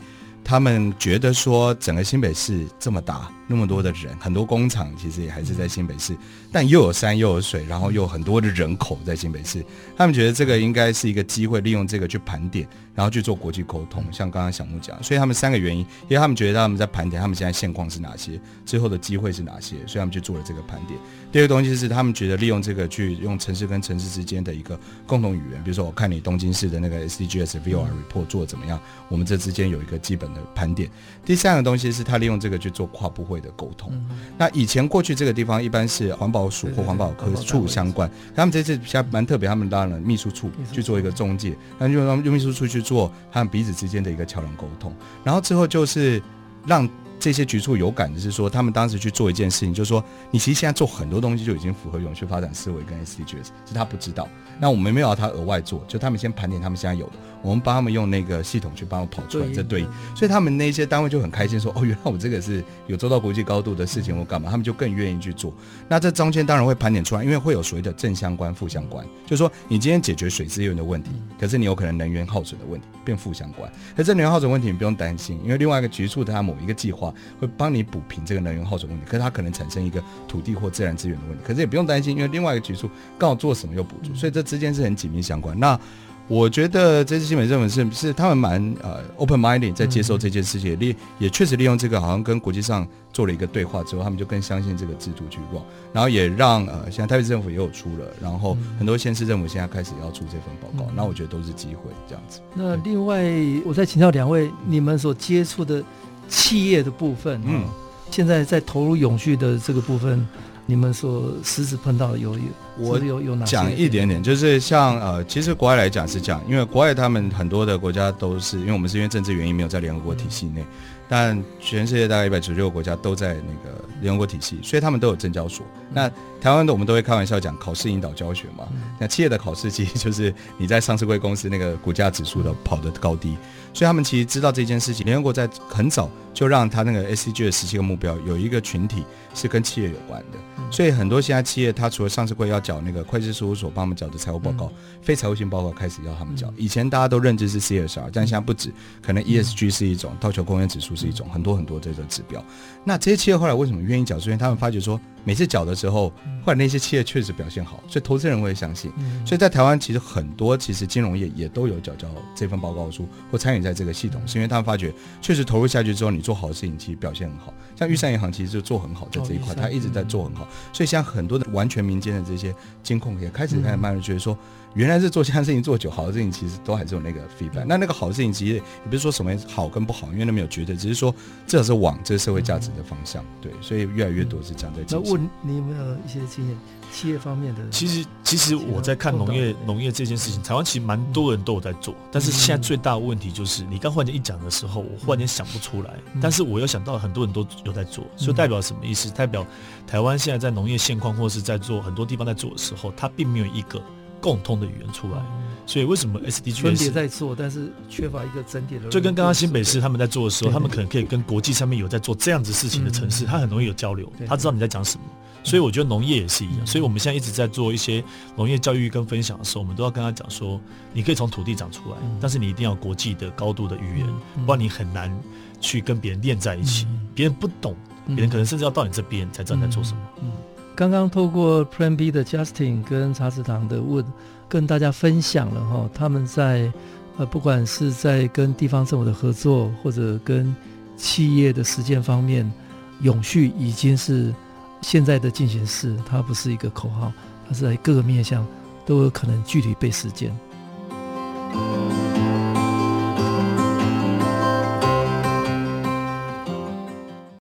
他们觉得说，整个新北市这么大，那么多的人，很多工厂其实也还是在新北市，但又有山又有水，然后又有很多的人口在新北市。他们觉得这个应该是一个机会，利用这个去盘点，然后去做国际沟通。像刚刚小木讲，所以他们三个原因，因为他们觉得他们在盘点他们现在现况是哪些，最后的机会是哪些，所以他们去做了这个盘点。第二个东西是他们觉得利用这个去用城市跟城市之间的一个共同语言，比如说我看你东京市的那个 SDGs VLR report 做的怎么样，我们这之间有一个基本的盘点。第三个东西是他利用这个去做跨部会的沟通。那以前过去这个地方一般是环保署或环保科处相关，他们这次比较蛮特别，他们当然秘书处去做一个中介，那就让用秘书处去做他们彼此之间的一个桥梁沟通。然后之后就是让。这些局处有感的是说，他们当时去做一件事情，就是说，你其实现在做很多东西就已经符合永续发展思维跟 SDGs，是他不知道。那我们没有要他额外做，就他们先盘点他们现在有的，我们帮他们用那个系统去帮我跑出来这对应。所以他们那些单位就很开心说，哦，原来我这个是有做到国际高度的事情，我干嘛？他们就更愿意去做。那这中间当然会盘点出来，因为会有所谓的正相关、负相关，就是说你今天解决水资源的问题，可是你有可能能源耗损的问题变负相关。可是能源耗损问题你不用担心，因为另外一个局处它某一个计划。会帮你补平这个能源耗损问题，可是它可能产生一个土地或自然资源的问题，可是也不用担心，因为另外一个局处刚好做什么又补助，所以这之间是很紧密相关。那我觉得这次新北政府是是他们蛮呃 open minded 在接受这件事情，也利也确实利用这个，好像跟国际上做了一个对话之后，他们就更相信这个制度去用，然后也让呃现在台北市政府也有出了，然后很多县市政府现在开始要出这份报告，那我觉得都是机会这样子。那另外我再请教两位，你们所接触的。企业的部分，嗯，现在在投入永续的这个部分，你们所实质碰到有有我有有哪些？讲一点点，就是像呃，其实国外来讲是这样，因为国外他们很多的国家都是因为我们是因为政治原因没有在联合国体系内，但全世界大概一百九十六个国家都在那个联合国体系，所以他们都有证交所。那台湾的我们都会开玩笑讲考试引导教学嘛，那企业的考试其实就是你在上市柜公司那个股价指数的跑的高低，所以他们其实知道这件事情。联合国在很早就让他那个 SDG 的十七个目标有一个群体是跟企业有关的。所以很多现在企业，它除了上市柜要缴那个会计事务所帮我们缴的财务报告，嗯、非财务性报告开始要他们缴。以前大家都认知是 CSR，但现在不止，可能 ESG 是一种，道琼工业指数是一种，很多很多这种指标。那这些企业后来为什么愿意缴？是因为他们发觉说，每次缴的时候，后来那些企业确实表现好，所以投资人会相信。所以在台湾，其实很多其实金融业也都有缴交这份报告书或参与在这个系统，是因为他们发觉确实投入下去之后，你做好的事情其实表现很好。像玉山银行其实就做很好，在这一块，它一直在做很好。所以像很多的完全民间的这些监控也开始开始慢慢觉得说，原来是做这样事情做久，好的事情其实都还是有那个 feedback。那那个好的事情其实也不是说什么好跟不好，因为那没有绝对，只是说至少是往这个社会价值的方向。对，所以越来越多是这样在。那问你有没有一些经验？企业方面的，其实其实我在看农业农业这件事情，台湾其实蛮多人都有在做，但是现在最大的问题就是，你刚忽然间一讲的时候，我忽然间想不出来，但是我又想到很多人都有在做，所以代表什么意思？代表台湾现在在农业现况或是在做很多地方在做的时候，它并没有一个共通的语言出来，所以为什么 SDGs 分别在做，但是缺乏一个整体的，就跟刚刚新北市他们在做的时候，他们可能可以跟国际上面有在做这样子事情的城市，他很容易有交流，他知道你在讲什么。所以我觉得农业也是一样，所以我们现在一直在做一些农业教育跟分享的时候，我们都要跟他讲说，你可以从土地长出来，但是你一定要国际的高度的语言，不然你很难去跟别人连在一起。别人不懂，别人可能甚至要到你这边才知道你在做什么。刚刚透过 Plan B 的 Justin 跟茶子堂的 Wood 跟大家分享了哈，他们在呃不管是在跟地方政府的合作，或者跟企业的实践方面，永续已经是。现在的进行式，它不是一个口号，它是在各个面向都有可能具体被实践。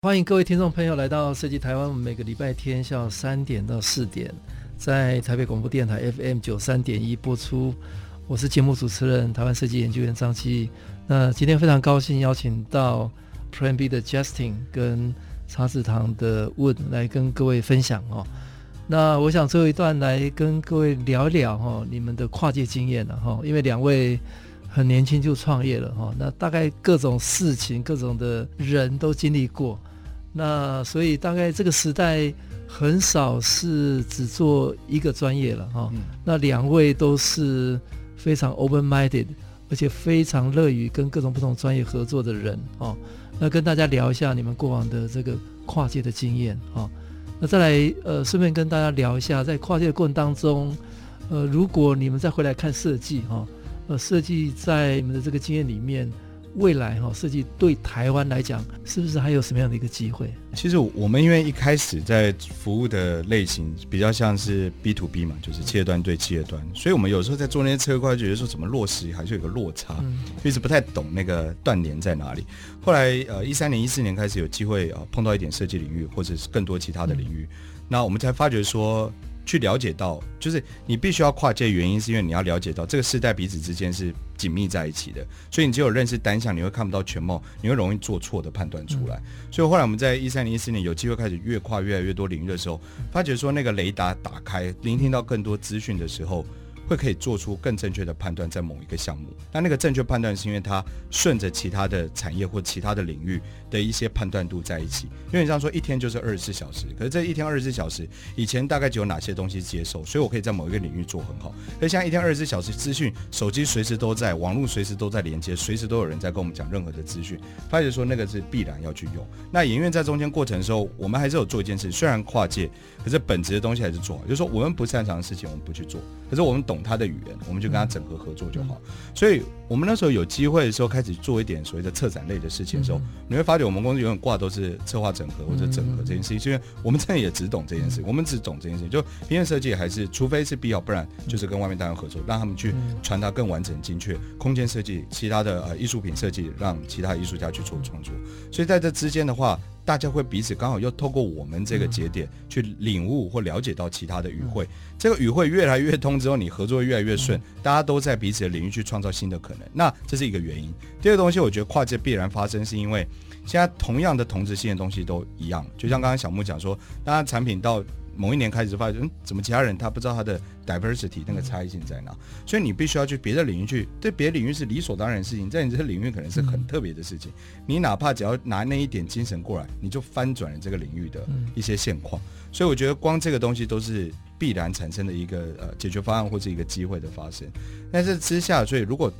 欢迎各位听众朋友来到设计台湾，我们每个礼拜天下午三点到四点，在台北广播电台 FM 九三点一播出。我是节目主持人台湾设计研究员张基。那今天非常高兴邀请到 Plan B 的 Justin 跟。茶子堂的 Wood 来跟各位分享哦，那我想最后一段来跟各位聊一聊哈，你们的跨界经验了哈，因为两位很年轻就创业了哈，那大概各种事情、各种的人都经历过，那所以大概这个时代很少是只做一个专业了哈，那两位都是非常 open-minded，而且非常乐于跟各种不同专业合作的人哦。那跟大家聊一下你们过往的这个跨界的经验啊，那再来呃，顺便跟大家聊一下，在跨界的过程当中，呃，如果你们再回来看设计哈，呃，设计在你们的这个经验里面。未来哈设计对台湾来讲，是不是还有什么样的一个机会？其实我们因为一开始在服务的类型比较像是 B to B 嘛，就是企业端对企业端，所以我们有时候在做那些策划，觉得说怎么落实还是有个落差，嗯、一直不太懂那个断联在哪里。后来呃一三年一四年开始有机会啊碰到一点设计领域或者是更多其他的领域，嗯、那我们才发觉说。去了解到，就是你必须要跨界，原因是因为你要了解到这个世代彼此之间是紧密在一起的，所以你只有认识单项，你会看不到全貌，你会容易做错的判断出来。所以后来我们在一三年、一四年有机会开始越跨越来越多领域的时候，发觉说那个雷达打开，聆听到更多资讯的时候。会可以做出更正确的判断，在某一个项目。那那个正确判断是因为它顺着其他的产业或其他的领域的一些判断度在一起。因为你这样说，一天就是二十四小时，可是这一天二十四小时以前大概只有哪些东西接受，所以我可以在某一个领域做很好。可是现在一天二十四小时资讯，手机随时都在，网络随时都在连接，随时都有人在跟我们讲任何的资讯。发觉说那个是必然要去用。那也因为在中间过程的时候，我们还是有做一件事，虽然跨界，可是本质的东西还是做好。就是说我们不擅长的事情，我们不去做，可是我们懂。他的语言，我们就跟他整合合作就好。所以，我们那时候有机会的时候，开始做一点所谓的策展类的事情的时候，你会发觉我们公司永远挂都是策划整合或者整合这件事情，因为我们真的也只懂这件事，我们只懂这件事情。就平面设计还是，除非是必要，不然就是跟外面单位合作，让他们去传达更完整、精确。空间设计，其他的呃艺术品设计，让其他艺术家去做创作。所以在这之间的话。大家会彼此刚好又透过我们这个节点去领悟或了解到其他的语汇，这个语汇越来越通之后，你合作越来越顺，大家都在彼此的领域去创造新的可能。那这是一个原因。第二个东西，我觉得跨界必然发生，是因为现在同样的同质性的东西都一样，就像刚刚小木讲说，大家产品到。某一年开始发现，嗯，怎么其他人他不知道他的 diversity 那个差异性在哪？所以你必须要去别的领域去，对别的领域是理所当然的事情，在你这个领域可能是很特别的事情。你哪怕只要拿那一点精神过来，你就翻转了这个领域的一些现况。所以我觉得光这个东西都是必然产生的一个呃解决方案或者一个机会的发生。但是之下，所以如果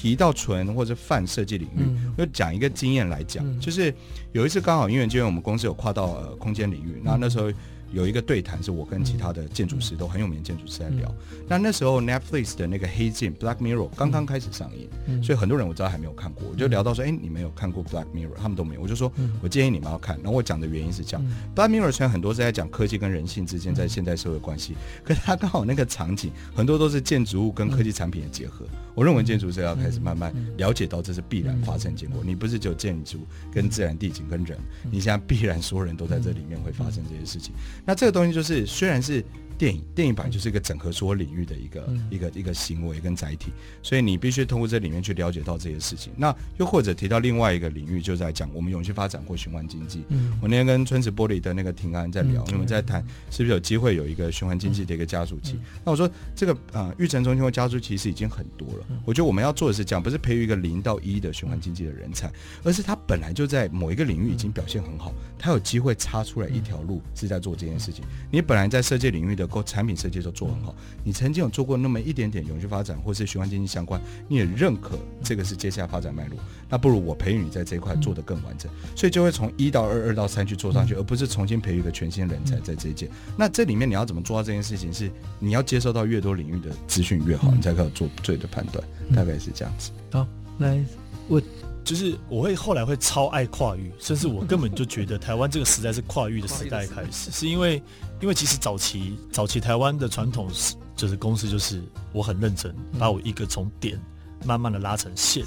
提到纯或者泛设计领域，我就讲一个经验来讲，就是有一次刚好因为因为我们公司有跨到呃空间领域，那那时候。有一个对谈，是我跟其他的建筑师都很有名的建筑师在聊。那那时候 Netflix 的那个黑镜 Black Mirror 刚刚开始上映，所以很多人我知道还没有看过。我就聊到说，哎，你们有看过 Black Mirror？他们都没有。我就说，我建议你们要看。然后我讲的原因是这样：Black Mirror 虽然很多是在讲科技跟人性之间在现代社会关系，可是它刚好那个场景很多都是建筑物跟科技产品的结合。我认为建筑师要开始慢慢了解到这是必然发生结果。你不是只有建筑跟自然地景跟人，你现在必然所有人都在这里面会发生这些事情。那这个东西就是，虽然是。电影电影版就是一个整合所有领域的一个、嗯、一个一个行为跟载体，所以你必须通过这里面去了解到这些事情。那又或者提到另外一个领域，就在讲我们永续发展或循环经济。嗯，我那天跟春池玻璃的那个庭安在聊，嗯、我们在谈是不是有机会有一个循环经济的一个加速器。嗯、那我说这个呃，育成中心或加速器其实已经很多了。嗯、我觉得我们要做的是讲，不是培育一个零到一的循环经济的人才，而是他本来就在某一个领域已经表现很好，他有机会插出来一条路是在做这件事情。你本来在设计领域的产品设计。都做很好，你曾经有做过那么一点点永续发展或是循环经济相关，你也认可这个是接下来发展脉络，那不如我培育你在这一块做得更完整，所以就会从一到二、二到三去做上去，而不是重新培育一个全新人才在这一届。那这里面你要怎么做到这件事情？是你要接受到越多领域的资讯越好，你才可以做对的判断，大概是这样子。好，来我。就是我会后来会超爱跨域，甚至我根本就觉得台湾这个时代是跨域的时代开始，是因为因为其实早期早期台湾的传统是就是公司就是我很认真，把我一个从点慢慢的拉成线，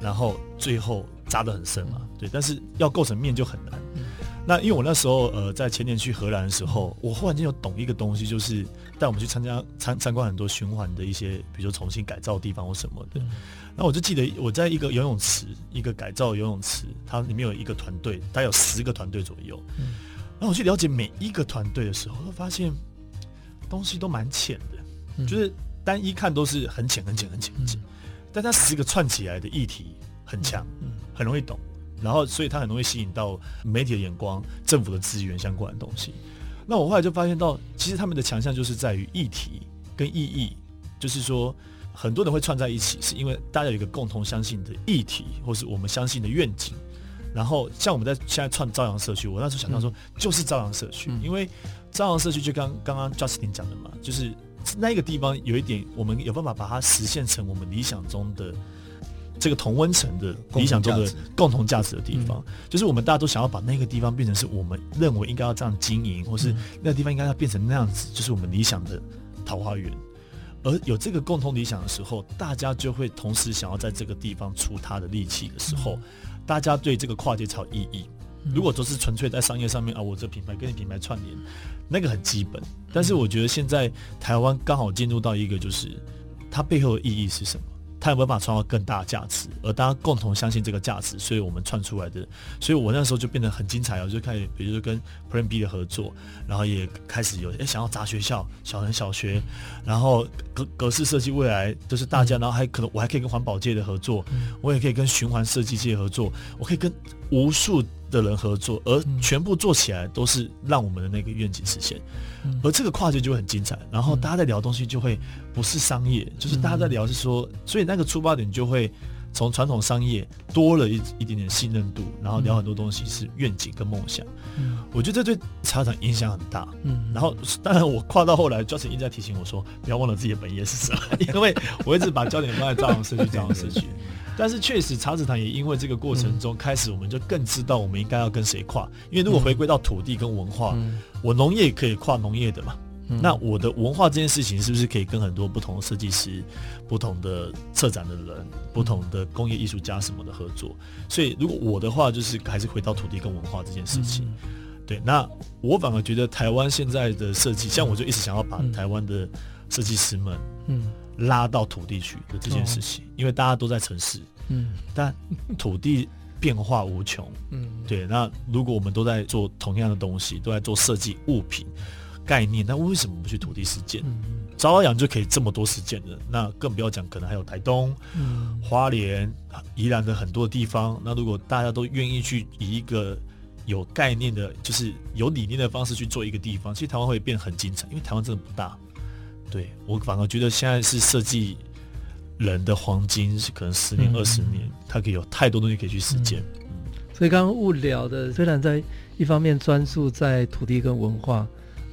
然后最后扎得很深嘛，对，但是要构成面就很难。那因为我那时候呃在前年去荷兰的时候，我忽然间有懂一个东西，就是带我们去参加参参观很多循环的一些，比如说重新改造的地方或什么的。那我就记得我在一个游泳池，一个改造游泳池，它里面有一个团队，大概有十个团队左右。嗯，然后我去了解每一个团队的时候，都发现东西都蛮浅的，嗯、就是单一看都是很浅、很浅、很浅、很浅，嗯、但它十个串起来的议题很强，嗯，很容易懂，然后所以它很容易吸引到媒体的眼光、政府的资源相关的东西。那我后来就发现到，其实他们的强项就是在于议题跟意义，就是说。很多人会串在一起，是因为大家有一个共同相信的议题，或是我们相信的愿景。然后像我们在现在串朝阳社区，我那时候想到说，就是朝阳社区，嗯、因为朝阳社区就刚刚刚 Justin 讲的嘛，就是那个地方有一点，我们有办法把它实现成我们理想中的这个同温层的理想中的共同价值。的地方，嗯、就是我们大家都想要把那个地方变成是我们认为应该要这样经营，或是那个地方应该要变成那样子，就是我们理想的桃花源。而有这个共同理想的时候，大家就会同时想要在这个地方出他的力气的时候，大家对这个跨界才有意义。如果都是纯粹在商业上面啊，我这品牌跟你品牌串联，那个很基本。但是我觉得现在台湾刚好进入到一个，就是它背后的意义是什么？他有没有办法创造更大的价值？而大家共同相信这个价值，所以我们串出来的。所以我那时候就变得很精彩，我就开始，比如说跟 Plan B 的合作，然后也开始有诶想要砸学校、小人小学，然后格格式设计未来就是大家，然后还可能我还可以跟环保界的合作，我也可以跟循环设计界合作，我可以跟无数的人合作，而全部做起来都是让我们的那个愿景实现，而这个跨界就会很精彩。然后大家在聊的东西就会不是商业，就是大家在聊是说，所以那个出发点就会从传统商业多了一一点点信任度，然后聊很多东西是愿景跟梦想。我觉得这对茶厂影响很大。嗯，然后当然我跨到后来，Justin 一直在提醒我说，不要忘了自己的本业是什么，因为我一直把焦点放在朝阳社区，朝阳社区。但是确实，茶子堂也因为这个过程中，开始我们就更知道我们应该要跟谁跨。因为如果回归到土地跟文化，我农业可以跨农业的嘛，嗯、那我的文化这件事情是不是可以跟很多不同的设计师、不同的策展的人、不同的工业艺术家什么的合作？所以如果我的话，就是还是回到土地跟文化这件事情。嗯、对，那我反而觉得台湾现在的设计，像我就一直想要把台湾的设计师们，嗯，拉到土地去的这件事情，因为大家都在城市，嗯，但土地。变化无穷，嗯，对。那如果我们都在做同样的东西，都在做设计物品概念，那为什么不去土地实践？朝阳就可以这么多实践的，那更不要讲，可能还有台东、嗯、花莲、宜兰的很多地方。那如果大家都愿意去以一个有概念的，就是有理念的方式去做一个地方，其实台湾会变很精彩，因为台湾真的不大。对，我反而觉得现在是设计。人的黄金是可能十年二十年，嗯、他可以有太多东西可以去实践。所以刚刚物聊的，虽然在一方面专注在土地跟文化，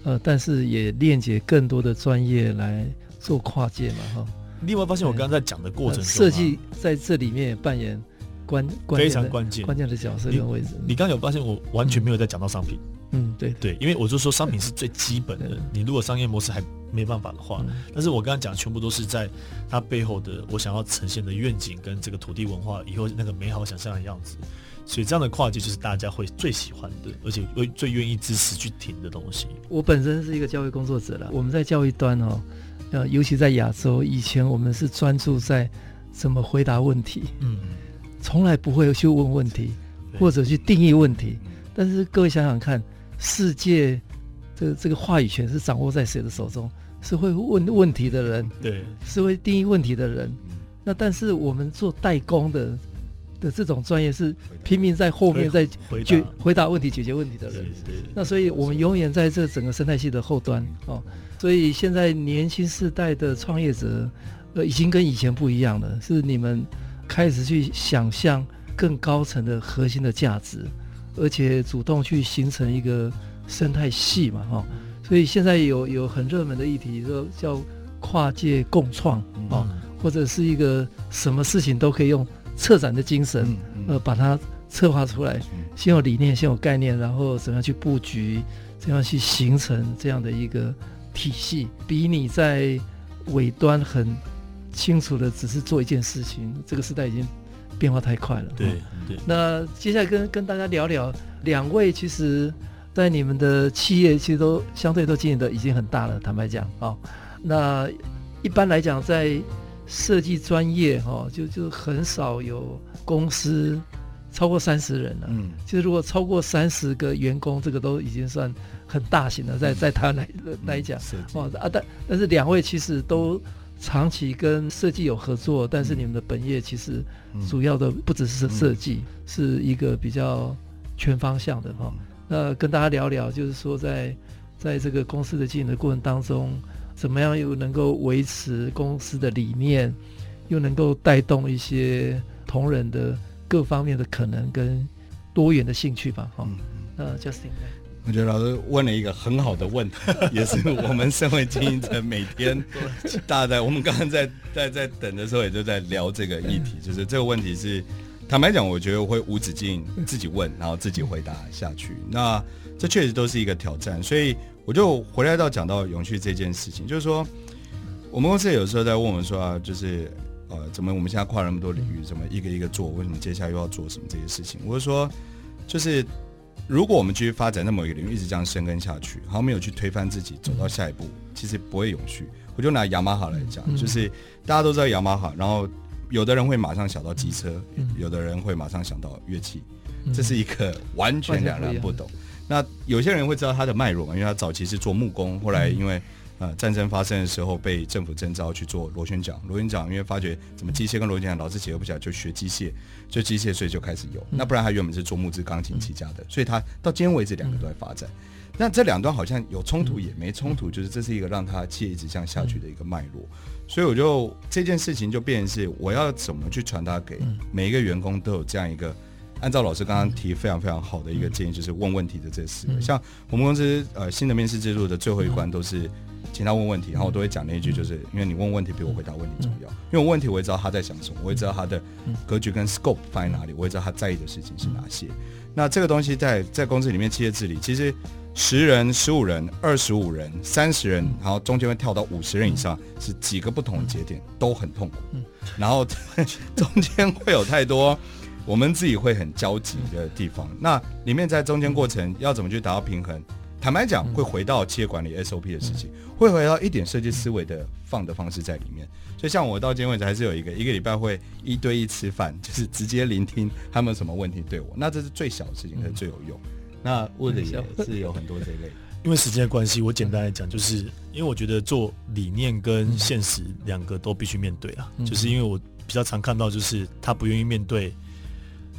呃，但是也链接更多的专业来做跨界嘛，哈。另外发现我刚刚在讲的过程中，设计在这里面也扮演关关非常关键关键的角色跟位置。你刚刚有发现我完全没有在讲到商品。嗯嗯，对。对，因为我就说商品是最基本的，你如果商业模式还没办法的话，但是我刚刚讲的全部都是在它背后的我想要呈现的愿景跟这个土地文化以后那个美好想象的样子，所以这样的跨界就是大家会最喜欢的，而且会最愿意支持去听的东西。我本身是一个教育工作者了，我们在教育端哦，呃，尤其在亚洲，以前我们是专注在怎么回答问题，嗯，从来不会去问问题或者去定义问题，但是各位想想看。世界，这个这个话语权是掌握在谁的手中？是会问问题的人，对，是会定义问题的人。那但是我们做代工的的这种专业是拼命在后面在解回答问题、解决问题的人。那所以我们永远在这整个生态系的后端哦。所以现在年轻世代的创业者，呃，已经跟以前不一样了。是你们开始去想象更高层的核心的价值。而且主动去形成一个生态系嘛，哈，所以现在有有很热门的议题，说叫跨界共创啊，或者是一个什么事情都可以用策展的精神，呃，把它策划出来，先有理念，先有概念，然后怎样去布局，怎样去形成这样的一个体系，比你在尾端很清楚的只是做一件事情，这个时代已经。变化太快了，对对。那接下来跟跟大家聊聊，两位其实，在你们的企业其实都相对都经营的已经很大了。坦白讲啊、哦，那一般来讲，在设计专业哈、哦，就就很少有公司超过三十人了。嗯，其实如果超过三十个员工，这个都已经算很大型了，在在台湾来来讲，哦啊，但但是两位其实都。长期跟设计有合作，但是你们的本业其实主要的不只是设计，嗯、是一个比较全方向的哈。嗯、那跟大家聊聊，就是说在在这个公司的经营的过程当中，怎么样又能够维持公司的理念，又能够带动一些同仁的各方面的可能跟多元的兴趣吧？哈、嗯，那 Justin。我觉得老师问了一个很好的问题，也是我们身为经营者每天大家在我们刚刚在在在等的时候，也就在聊这个议题，就是这个问题是坦白讲，我觉得我会无止境自己问，然后自己回答下去。那这确实都是一个挑战，所以我就回来到讲到永续这件事情，就是说我们公司有时候在问我们说啊，就是呃，怎么我们现在跨那么多领域，怎么一个一个做，为什么接下来又要做什么这些事情？我就说就是。如果我们继续发展在某一个领域，一直这样深耕下去，好像没有去推翻自己，走到下一步，其实不会永续。我就拿雅马哈来讲，就是大家都知道雅马哈，然后有的人会马上想到机车，有的人会马上想到乐器，这是一个完全两人不懂。那有些人会知道它的脉络嘛，因为他早期是做木工，后来因为。呃，战争发生的时候被政府征召去做螺旋桨，螺旋桨因为发觉怎么机械跟螺旋桨老是结合不起来，就学机械，就机械所以就开始有。嗯、那不然他原本是做木质钢琴起家的，嗯、所以他到今天为止两个都在发展。嗯、那这两段好像有冲突也没冲突，嗯、就是这是一个让他企业一直这样下去的一个脉络。嗯、所以我就这件事情就变成是我要怎么去传达给每一个员工都有这样一个，按照老师刚刚提非常非常好的一个建议，就是问问题的这四个。嗯、像我们公司呃新的面试制度的最后一关都是。请他问问题，然后我都会讲那一句，就是因为你问问题比我回答问题重要。因为我问题，我也知道他在想什么，我也知道他的格局跟 scope 放在哪里，我也知道他在意的事情是哪些。那这个东西在在公司里面企业治理，其实十人、十五人、二十五人、三十人，然后中间会跳到五十人以上，是几个不同的节点，都很痛苦。然后 中间会有太多我们自己会很焦急的地方。那里面在中间过程要怎么去达到平衡？坦白讲，会回到企业管理 SOP 的事情，会回到一点设计思维的放的方式在里面。所以像我到今天为止还是有一个一个礼拜会一对一吃饭，就是直接聆听他们有什么问题对我。那这是最小的事情，是最有用。那问的也是有很多这一类。因为时间的关系，我简单来讲，就是因为我觉得做理念跟现实两个都必须面对啊。就是因为我比较常看到，就是他不愿意面对。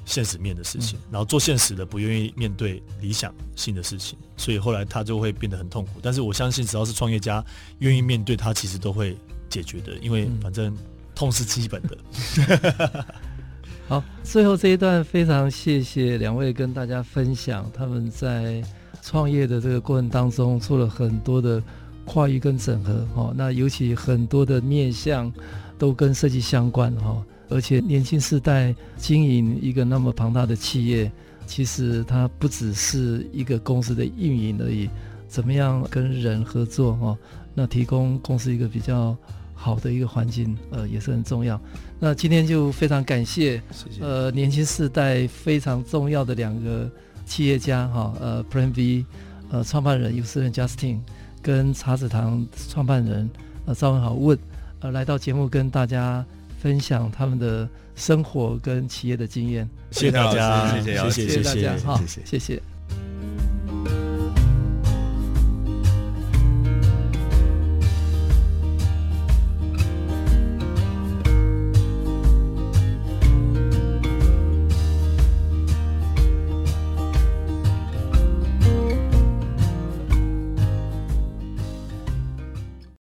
现实面的事情，然后做现实的不愿意面对理想性的事情，所以后来他就会变得很痛苦。但是我相信，只要是创业家愿意面对，他其实都会解决的，因为反正痛是基本的。好，最后这一段非常谢谢两位跟大家分享他们在创业的这个过程当中做了很多的跨域跟整合哦，那尤其很多的面向都跟设计相关哈。而且年轻世代经营一个那么庞大的企业，其实它不只是一个公司的运营而已，怎么样跟人合作哦？那提供公司一个比较好的一个环境，呃，也是很重要。那今天就非常感谢，谢谢呃，年轻世代非常重要的两个企业家哈，呃，Plan V，呃，创办人游思任 Justin 跟茶子堂创办人呃赵文豪 Wood，呃，来到节目跟大家。分享他们的生活跟企业的经验，谢谢大家，谢谢，谢谢大家，好，谢谢。